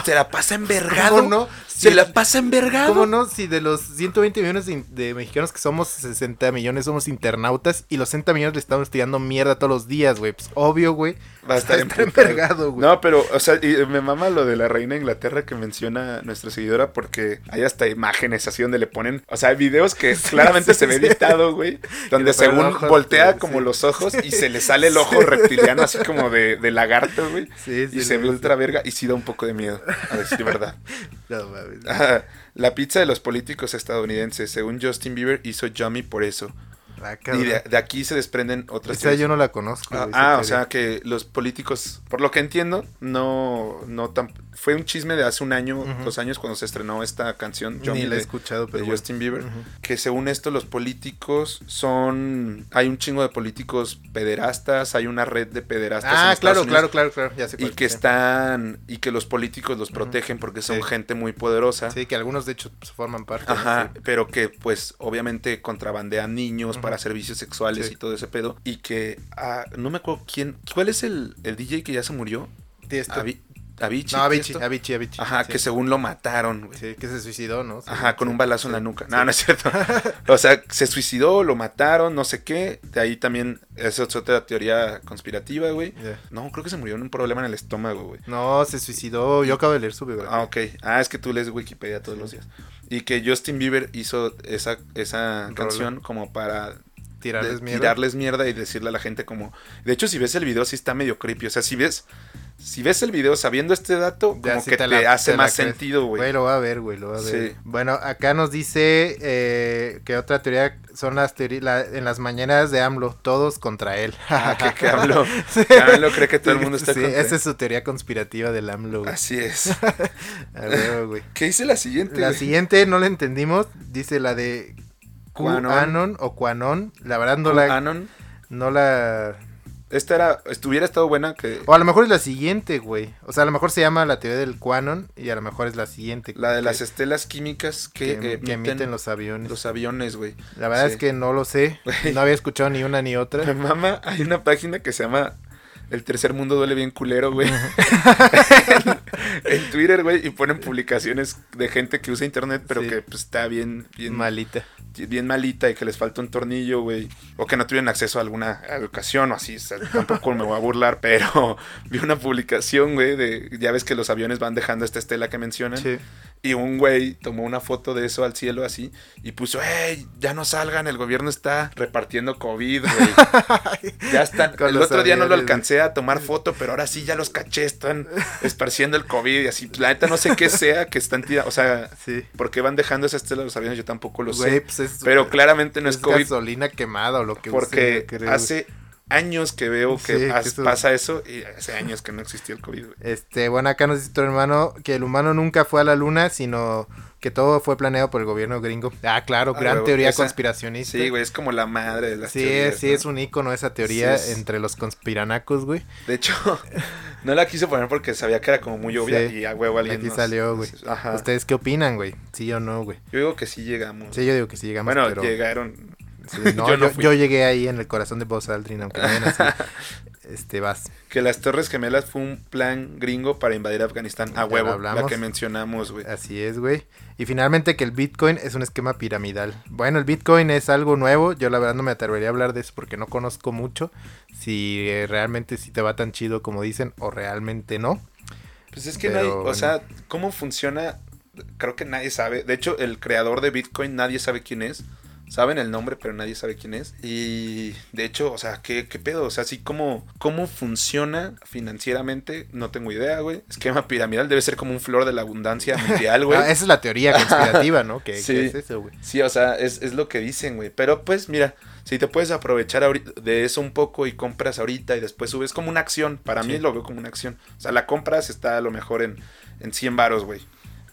[SPEAKER 2] Se la pasa envergado.
[SPEAKER 1] ¿Cómo no?
[SPEAKER 2] Se la pasa envergado.
[SPEAKER 1] ¿Cómo no? Si de los 120 millones de, de mexicanos que somos, 60 millones somos internautas y los 60 millones le estamos tirando mierda todos los días, güey. Pues obvio, güey.
[SPEAKER 2] Va a estar emputado.
[SPEAKER 1] envergado, güey.
[SPEAKER 2] No, pero, o sea, y me mama lo de la reina de Inglaterra que menciona nuestra seguidora porque hay hasta imágenes así donde le ponen, o sea, hay videos que claramente
[SPEAKER 1] sí,
[SPEAKER 2] se ve editado, güey, donde según voltea como los ojos y se le sale el ojo reptiliano así como de, de lagarto, güey.
[SPEAKER 1] Sí, sí,
[SPEAKER 2] y se ve ultra verga y sí da un poco de miedo, a decir verdad.
[SPEAKER 1] No, mames.
[SPEAKER 2] Ajá. La pizza de los políticos estadounidenses, según Justin Bieber, hizo Yummy por eso.
[SPEAKER 1] Ah,
[SPEAKER 2] Y de, de aquí se desprenden otras
[SPEAKER 1] Esa yo no la conozco.
[SPEAKER 2] Ah, ah, o sea que los políticos, por lo que entiendo, no, no tan, fue un chisme de hace un año, dos años cuando se estrenó esta canción,
[SPEAKER 1] Ni
[SPEAKER 2] Yummy
[SPEAKER 1] la he
[SPEAKER 2] de,
[SPEAKER 1] escuchado,
[SPEAKER 2] de
[SPEAKER 1] pero bueno.
[SPEAKER 2] Justin Bieber, que según esto los políticos son, hay un chingo de políticos pederastas, hay una red de pederastas.
[SPEAKER 1] Ah, claro,
[SPEAKER 2] Unidos,
[SPEAKER 1] claro, claro, claro. Ya sé
[SPEAKER 2] Y que
[SPEAKER 1] sí.
[SPEAKER 2] están, y que los políticos los protegen porque son
[SPEAKER 1] Sí.
[SPEAKER 2] gente muy poderosa.
[SPEAKER 1] Sí, que algunos de hecho pues, forman parte.
[SPEAKER 2] Ajá, pero que pues obviamente contrabandean niños para servicios sexuales
[SPEAKER 1] Sí.
[SPEAKER 2] y todo ese pedo. Y que ah, no me acuerdo quién. ¿Cuál es el, el DJ que ya se murió?
[SPEAKER 1] Tiesto.
[SPEAKER 2] Avi- Avicii.
[SPEAKER 1] No, Avicii. Avicii, Avicii.
[SPEAKER 2] Ajá,
[SPEAKER 1] sí.
[SPEAKER 2] que según lo mataron, güey.
[SPEAKER 1] Sí, que se suicidó, ¿no? Sí,
[SPEAKER 2] Ajá, con un balazo en la nuca. No, no es cierto. o sea, se suicidó, lo mataron, no sé qué. De ahí también, esa es otra teoría conspirativa, güey. No, creo que se murió en un problema en el estómago, güey.
[SPEAKER 1] No, se suicidó. Yo acabo de leer su biografía.
[SPEAKER 2] Ah, ok. Ah, es que tú lees Wikipedia todos los días. Y que Justin Bieber hizo esa, esa
[SPEAKER 1] Rola.
[SPEAKER 2] canción como para
[SPEAKER 1] tirarles
[SPEAKER 2] de
[SPEAKER 1] mierda.
[SPEAKER 2] tirarles mierda y decirle a la gente como... De hecho, si ves el video, sí está medio creepy. O sea, si ves... Si ves el video sabiendo este dato,
[SPEAKER 1] Ya
[SPEAKER 2] como que
[SPEAKER 1] te
[SPEAKER 2] hace
[SPEAKER 1] te
[SPEAKER 2] más
[SPEAKER 1] crees.
[SPEAKER 2] sentido, güey.
[SPEAKER 1] Güey, lo va a ver, güey, lo va a ver.
[SPEAKER 2] Sí.
[SPEAKER 1] Bueno, acá nos dice eh, que otra teoría son las teorías en las mañanas de AMLO, todos contra él.
[SPEAKER 2] Ah, que, que AMLO,
[SPEAKER 1] Sí.
[SPEAKER 2] que AMLO cree que todo el mundo está
[SPEAKER 1] Sí,
[SPEAKER 2] contra
[SPEAKER 1] esa es su teoría conspirativa del AMLO, güey.
[SPEAKER 2] Así es.
[SPEAKER 1] A ver, güey.
[SPEAKER 2] ¿Qué dice la siguiente?
[SPEAKER 1] La siguiente no la entendimos, dice la de. QAnon o Quanon. La verdad no la,
[SPEAKER 2] Anon.
[SPEAKER 1] no la...
[SPEAKER 2] Esta era, estuviera estado buena que
[SPEAKER 1] O a lo mejor es la siguiente, güey. O sea, a lo mejor se llama la teoría del Quanon y a lo mejor es la siguiente.
[SPEAKER 2] la de
[SPEAKER 1] que-
[SPEAKER 2] las estelas químicas que,
[SPEAKER 1] que,
[SPEAKER 2] eh,
[SPEAKER 1] que emiten los aviones.
[SPEAKER 2] los aviones, güey.
[SPEAKER 1] La verdad
[SPEAKER 2] Sí.
[SPEAKER 1] es que no lo sé. No había escuchado ni una ni
[SPEAKER 2] Mi
[SPEAKER 1] otra.
[SPEAKER 2] mamá, hay una página que se llama El tercer mundo duele bien culero, güey. en Twitter, güey, y ponen publicaciones de gente que usa internet, pero
[SPEAKER 1] Sí.
[SPEAKER 2] que pues, está bien, bien,
[SPEAKER 1] Malita.
[SPEAKER 2] bien malita y que les falta un tornillo, güey. O que no tuvieron acceso a alguna educación o así. o sea, tampoco me voy a burlar, pero vi una publicación, güey, de. Ya ves que los aviones van dejando esta estela que mencionan.
[SPEAKER 1] Sí.
[SPEAKER 2] Y un güey tomó una foto de eso al cielo así y puso, hey, ya no salgan, el gobierno está repartiendo COVID, güey. ya están.
[SPEAKER 1] Con
[SPEAKER 2] el otro día no lo alcancé a tomar foto, pero ahora sí ya los caché, están esparciendo el COVID y así. La neta no sé qué sea que están tirando, o sea,
[SPEAKER 1] Sí.
[SPEAKER 2] ¿por qué van dejando esa estela los aviones? Yo tampoco lo
[SPEAKER 1] Güey,
[SPEAKER 2] sé.
[SPEAKER 1] pues es,
[SPEAKER 2] Pero claramente no es,
[SPEAKER 1] es
[SPEAKER 2] COVID
[SPEAKER 1] gasolina quemada o lo que
[SPEAKER 2] porque hace años que veo que,
[SPEAKER 1] Sí,
[SPEAKER 2] pas- pasa eso y hace años que no existía el COVID, güey.
[SPEAKER 1] Este, bueno, acá nos dice tu hermano que el humano nunca fue a la luna, sino que todo fue planeado por el gobierno gringo. Ah, claro,
[SPEAKER 2] Ah,
[SPEAKER 1] gran teoría
[SPEAKER 2] esa-
[SPEAKER 1] conspiracionista.
[SPEAKER 2] Sí, güey, es como la madre de las
[SPEAKER 1] Sí,
[SPEAKER 2] teorías,
[SPEAKER 1] sí,
[SPEAKER 2] ¿no?
[SPEAKER 1] es un icono esa teoría
[SPEAKER 2] Sí, es-
[SPEAKER 1] entre los conspiranacos, güey.
[SPEAKER 2] De hecho, no la quise poner porque sabía que era como muy obvia
[SPEAKER 1] Sí.
[SPEAKER 2] y a huevo alguien
[SPEAKER 1] Aquí
[SPEAKER 2] nos-
[SPEAKER 1] salió, güey.
[SPEAKER 2] Ajá.
[SPEAKER 1] ¿Ustedes qué opinan, güey? ¿Sí o no, güey?
[SPEAKER 2] Yo digo que sí llegamos.
[SPEAKER 1] Sí, yo digo que sí llegamos,
[SPEAKER 2] bueno,
[SPEAKER 1] pero...
[SPEAKER 2] llegaron.
[SPEAKER 1] Sí, no,
[SPEAKER 2] yo no
[SPEAKER 1] llegué ahí en el corazón de Buzz Aldrin, aunque no así. Este, vas.
[SPEAKER 2] Que las Torres Gemelas fue un plan gringo para invadir Afganistán. A huevo,
[SPEAKER 1] hablamos.
[SPEAKER 2] la que mencionamos, güey.
[SPEAKER 1] Así es, güey. Y finalmente que el Bitcoin es un esquema piramidal. Bueno, el Bitcoin es algo nuevo. Yo la verdad no me atrevería a hablar de eso porque no conozco mucho. Si eh, realmente si te va tan chido como dicen o realmente no.
[SPEAKER 2] Pues es que
[SPEAKER 1] Pero
[SPEAKER 2] nadie, o sea, ¿cómo funciona? Creo que nadie sabe. De hecho, el creador de Bitcoin nadie sabe quién es. Saben el nombre, pero nadie sabe quién es. Y de hecho, o sea, ¿qué, qué pedo? O sea, así como, ¿cómo funciona financieramente? No tengo idea, güey. Esquema piramidal debe ser como un flor de la abundancia mundial, güey.
[SPEAKER 1] Ah, esa es la teoría conspirativa, ¿no? Que,
[SPEAKER 2] Sí.
[SPEAKER 1] que es eso, güey.
[SPEAKER 2] Sí, o sea, es, es lo que dicen, güey. Pero pues, mira, si te puedes aprovechar de eso un poco y compras ahorita y después subes como una acción. Para mí lo veo como una acción. O sea, la compras está a lo mejor en, en 100 varos, güey.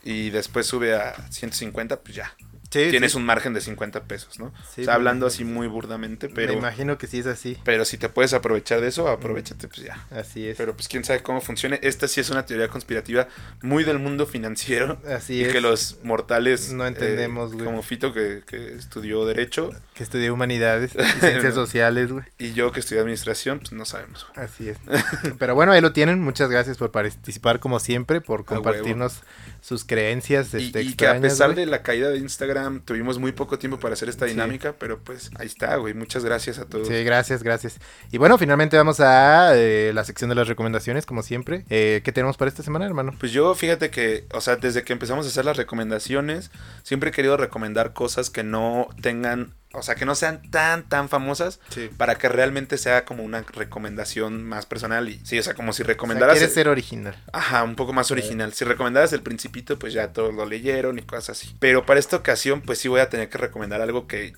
[SPEAKER 2] Y después sube a 150, pues ya.
[SPEAKER 1] Sí,
[SPEAKER 2] Tienes
[SPEAKER 1] sí.
[SPEAKER 2] un margen de 50 pesos, ¿no?
[SPEAKER 1] Sí,
[SPEAKER 2] o sea, hablando
[SPEAKER 1] me-
[SPEAKER 2] así muy burdamente,
[SPEAKER 1] Me
[SPEAKER 2] pero,
[SPEAKER 1] imagino que sí es así.
[SPEAKER 2] pero si te puedes aprovechar de eso, aprovechate, pues ya.
[SPEAKER 1] Así es.
[SPEAKER 2] Pero pues quién sabe cómo funcione. Esta sí es una teoría conspirativa muy del mundo financiero.
[SPEAKER 1] Así
[SPEAKER 2] y
[SPEAKER 1] es.
[SPEAKER 2] que los mortales
[SPEAKER 1] No entendemos,
[SPEAKER 2] eh,
[SPEAKER 1] güey.
[SPEAKER 2] como Fito que, que estudió derecho
[SPEAKER 1] Que estudié humanidades y ciencias sociales, güey.
[SPEAKER 2] y yo que estudié administración pues no sabemos güey.
[SPEAKER 1] Así es. Pero bueno, ahí lo tienen. Muchas gracias por participar como siempre, por compartirnos sus creencias
[SPEAKER 2] y,
[SPEAKER 1] este,
[SPEAKER 2] y que a pesar
[SPEAKER 1] güey.
[SPEAKER 2] de la caída de Instagram tuvimos muy poco tiempo para hacer esta
[SPEAKER 1] Sí.
[SPEAKER 2] dinámica pero pues ahí está güey muchas gracias a todos
[SPEAKER 1] Sí, gracias, gracias. Y bueno, finalmente vamos a eh, la sección de las recomendaciones, como siempre. Eh, ¿Qué tenemos para esta semana, hermano?
[SPEAKER 2] Pues yo, fíjate que, o sea, desde que empezamos a hacer las recomendaciones, siempre he querido recomendar cosas que no tengan, o sea, que no sean tan, tan famosas,
[SPEAKER 1] Sí.
[SPEAKER 2] para que realmente sea como una recomendación más personal. Y sí, o sea, como si
[SPEAKER 1] O sea,
[SPEAKER 2] recomendaras.
[SPEAKER 1] quieres ser original.
[SPEAKER 2] Ajá, un poco más original. Si recomendaras el principito, pues ya todos lo leyeron y cosas así. Pero para esta ocasión, pues sí voy a tener que recomendar algo que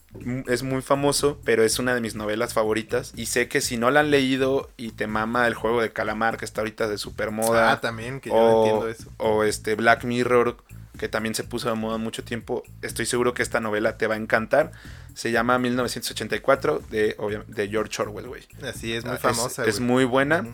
[SPEAKER 2] es muy famoso, pero es una de mis novelas favoritas. Y sé que si no la han leído y te mama el juego de calamar, que está ahorita de super moda.
[SPEAKER 1] Ah, también, que yo
[SPEAKER 2] o,
[SPEAKER 1] no entiendo eso.
[SPEAKER 2] o este Black Mirror, que también se puso de moda mucho tiempo. Estoy seguro que esta novela te va a encantar. Se llama 1984 de, de George Orwell, güey.
[SPEAKER 1] Así es, muy
[SPEAKER 2] Ah,
[SPEAKER 1] famosa.
[SPEAKER 2] Es, muy buena.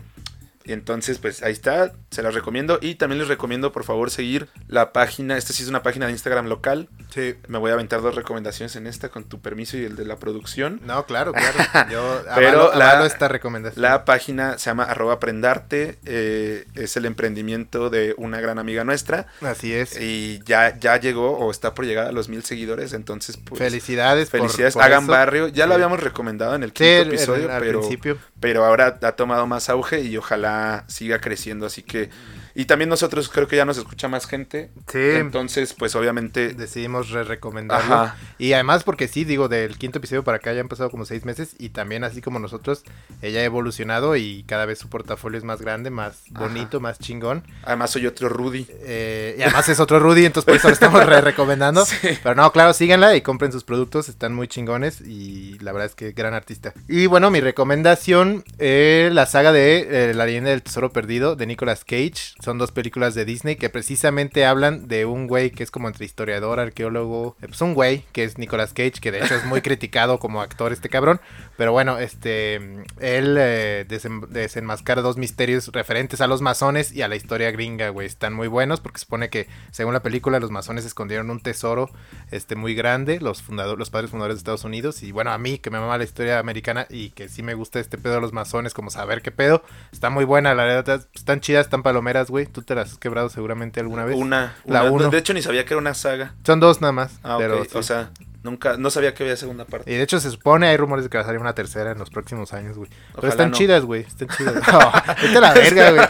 [SPEAKER 2] Entonces, pues ahí está, se las recomiendo. Y también les recomiendo, por favor, seguir la página. Esta sí es una página de Instagram local.
[SPEAKER 1] Sí.
[SPEAKER 2] Me voy a aventar dos recomendaciones en esta con tu permiso y el de la producción.
[SPEAKER 1] No, claro, claro. Yo
[SPEAKER 2] Pero
[SPEAKER 1] avalo,
[SPEAKER 2] la-
[SPEAKER 1] avalo esta recomendación.
[SPEAKER 2] La página se llama arroba aprendarte. eh, es el emprendimiento de una gran amiga nuestra.
[SPEAKER 1] Así es.
[SPEAKER 2] Y ya, ya llegó o está por llegar a los mil seguidores. Entonces, pues.
[SPEAKER 1] Felicidades. por-
[SPEAKER 2] Felicidades,
[SPEAKER 1] por
[SPEAKER 2] hagan
[SPEAKER 1] eso.
[SPEAKER 2] barrio. Ya lo habíamos recomendado en el
[SPEAKER 1] Sí,
[SPEAKER 2] quinto
[SPEAKER 1] el- el-
[SPEAKER 2] episodio,
[SPEAKER 1] al
[SPEAKER 2] pero,
[SPEAKER 1] principio.
[SPEAKER 2] Pero ahora ha tomado más auge y ojalá siga creciendo. Así que Y también nosotros creo que ya nos escucha más gente.
[SPEAKER 1] Sí.
[SPEAKER 2] Entonces, pues obviamente.
[SPEAKER 1] Decidimos re recomendarlo.
[SPEAKER 2] Ajá.
[SPEAKER 1] Y además porque sí, digo, del quinto episodio para acá ya han pasado como seis meses y también así como nosotros, ella ha evolucionado y cada vez su portafolio es más grande, más
[SPEAKER 2] Ajá.
[SPEAKER 1] bonito, más chingón.
[SPEAKER 2] Además, soy otro Rudy.
[SPEAKER 1] Eh, y además es otro Rudy, entonces por eso lo estamos re recomendando.
[SPEAKER 2] Sí.
[SPEAKER 1] Pero no, claro, síganla y compren sus productos, están muy chingones y la verdad es que gran artista. Y bueno, mi recomendación, eh, la saga de eh, La leyenda del tesoro perdido de Nicolas Cage. Son dos películas de Disney que precisamente hablan de un güey que es como entre historiador, arqueólogo, eh, pues un güey que es Nicolas Cage, que de hecho es muy criticado como actor este cabrón. Pero bueno, este, él eh, desen- desenmascara dos misterios referentes a los masones y a la historia gringa, güey. Están muy buenos porque se supone que, según la película, los masones escondieron un tesoro este, muy grande, los, fundadores, los padres fundadores de Estados Unidos. Y bueno, a mí que me mama la historia americana y que sí me gusta este pedo de los masones, como saber qué pedo, está muy buena, la verdad. Están chidas, están palomeras, güey. Tú te las has quebrado seguramente alguna vez.
[SPEAKER 2] Una.
[SPEAKER 1] La
[SPEAKER 2] una.
[SPEAKER 1] uno.
[SPEAKER 2] De hecho, ni sabía que era una saga.
[SPEAKER 1] Son dos nada más.
[SPEAKER 2] Ah,
[SPEAKER 1] pero sí.
[SPEAKER 2] O sea, nunca. No sabía que había segunda parte.
[SPEAKER 1] Y de hecho se supone, hay rumores de que va a salir una tercera en los próximos años, güey. Pero están
[SPEAKER 2] no.
[SPEAKER 1] chidas, güey. Están chidas. No, vete a la verga, güey.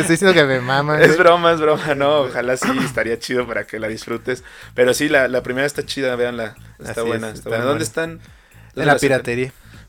[SPEAKER 1] Estoy diciendo que me maman.
[SPEAKER 2] Es broma, es broma, no, ojalá sí, estaría chido para que la disfrutes. Pero sí, la, la primera está chida, véanla, está
[SPEAKER 1] Así es,
[SPEAKER 2] buena.
[SPEAKER 1] está
[SPEAKER 2] está buena. ¿Dónde
[SPEAKER 1] buena.
[SPEAKER 2] están?
[SPEAKER 1] En
[SPEAKER 2] ¿Dónde
[SPEAKER 1] la
[SPEAKER 2] sacan?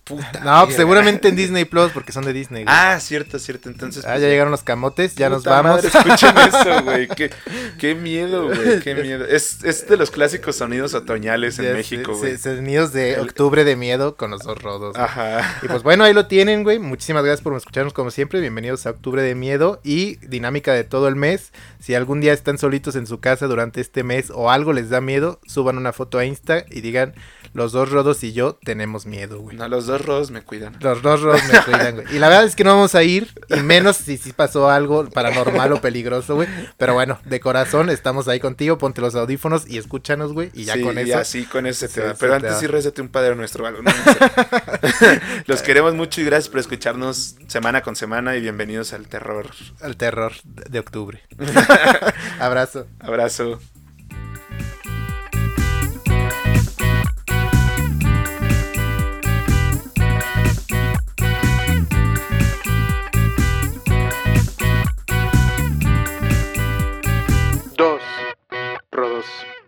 [SPEAKER 2] Puta
[SPEAKER 1] No, pues seguramente en Disney Plus, porque son de Disney. güey.
[SPEAKER 2] Ah, cierto, cierto, entonces...
[SPEAKER 1] Ah,
[SPEAKER 2] pues,
[SPEAKER 1] ya llegaron los camotes, ya nos vamos.
[SPEAKER 2] madre, escuchen eso, güey, qué, qué miedo, güey, qué miedo. Es, es de los clásicos sonidos otoñales en
[SPEAKER 1] Ya
[SPEAKER 2] México, güey.
[SPEAKER 1] Sonidos de octubre de miedo con los dos rodos. güey.
[SPEAKER 2] Ajá.
[SPEAKER 1] Y pues bueno, ahí lo tienen, güey. Muchísimas gracias por escucharnos como siempre. Bienvenidos a Octubre de Miedo y dinámica de todo el mes. Si algún día están solitos en su casa durante este mes o algo les da miedo, suban una foto a Insta y digan, los dos rodos y yo tenemos miedo, güey.
[SPEAKER 2] No, los dos rodos me cuidan.
[SPEAKER 1] Los dos rodos me cuidan, güey. Y la verdad es que no vamos a ir, y menos si, si pasó algo paranormal o peligroso, güey. Pero bueno, de corazón, estamos ahí contigo. Ponte los audífonos y escúchanos, güey. Y ya
[SPEAKER 2] sí,
[SPEAKER 1] con
[SPEAKER 2] y
[SPEAKER 1] eso.
[SPEAKER 2] con se
[SPEAKER 1] Sí,
[SPEAKER 2] te da.
[SPEAKER 1] se
[SPEAKER 2] Pero
[SPEAKER 1] te
[SPEAKER 2] antes
[SPEAKER 1] da.
[SPEAKER 2] sí rézate un padre nuestro algo. ¿no? No sé. Los queremos mucho y gracias por escucharnos semana con semana y bienvenidos al terror.
[SPEAKER 1] Al terror de octubre. Abrazo.
[SPEAKER 2] Abrazo.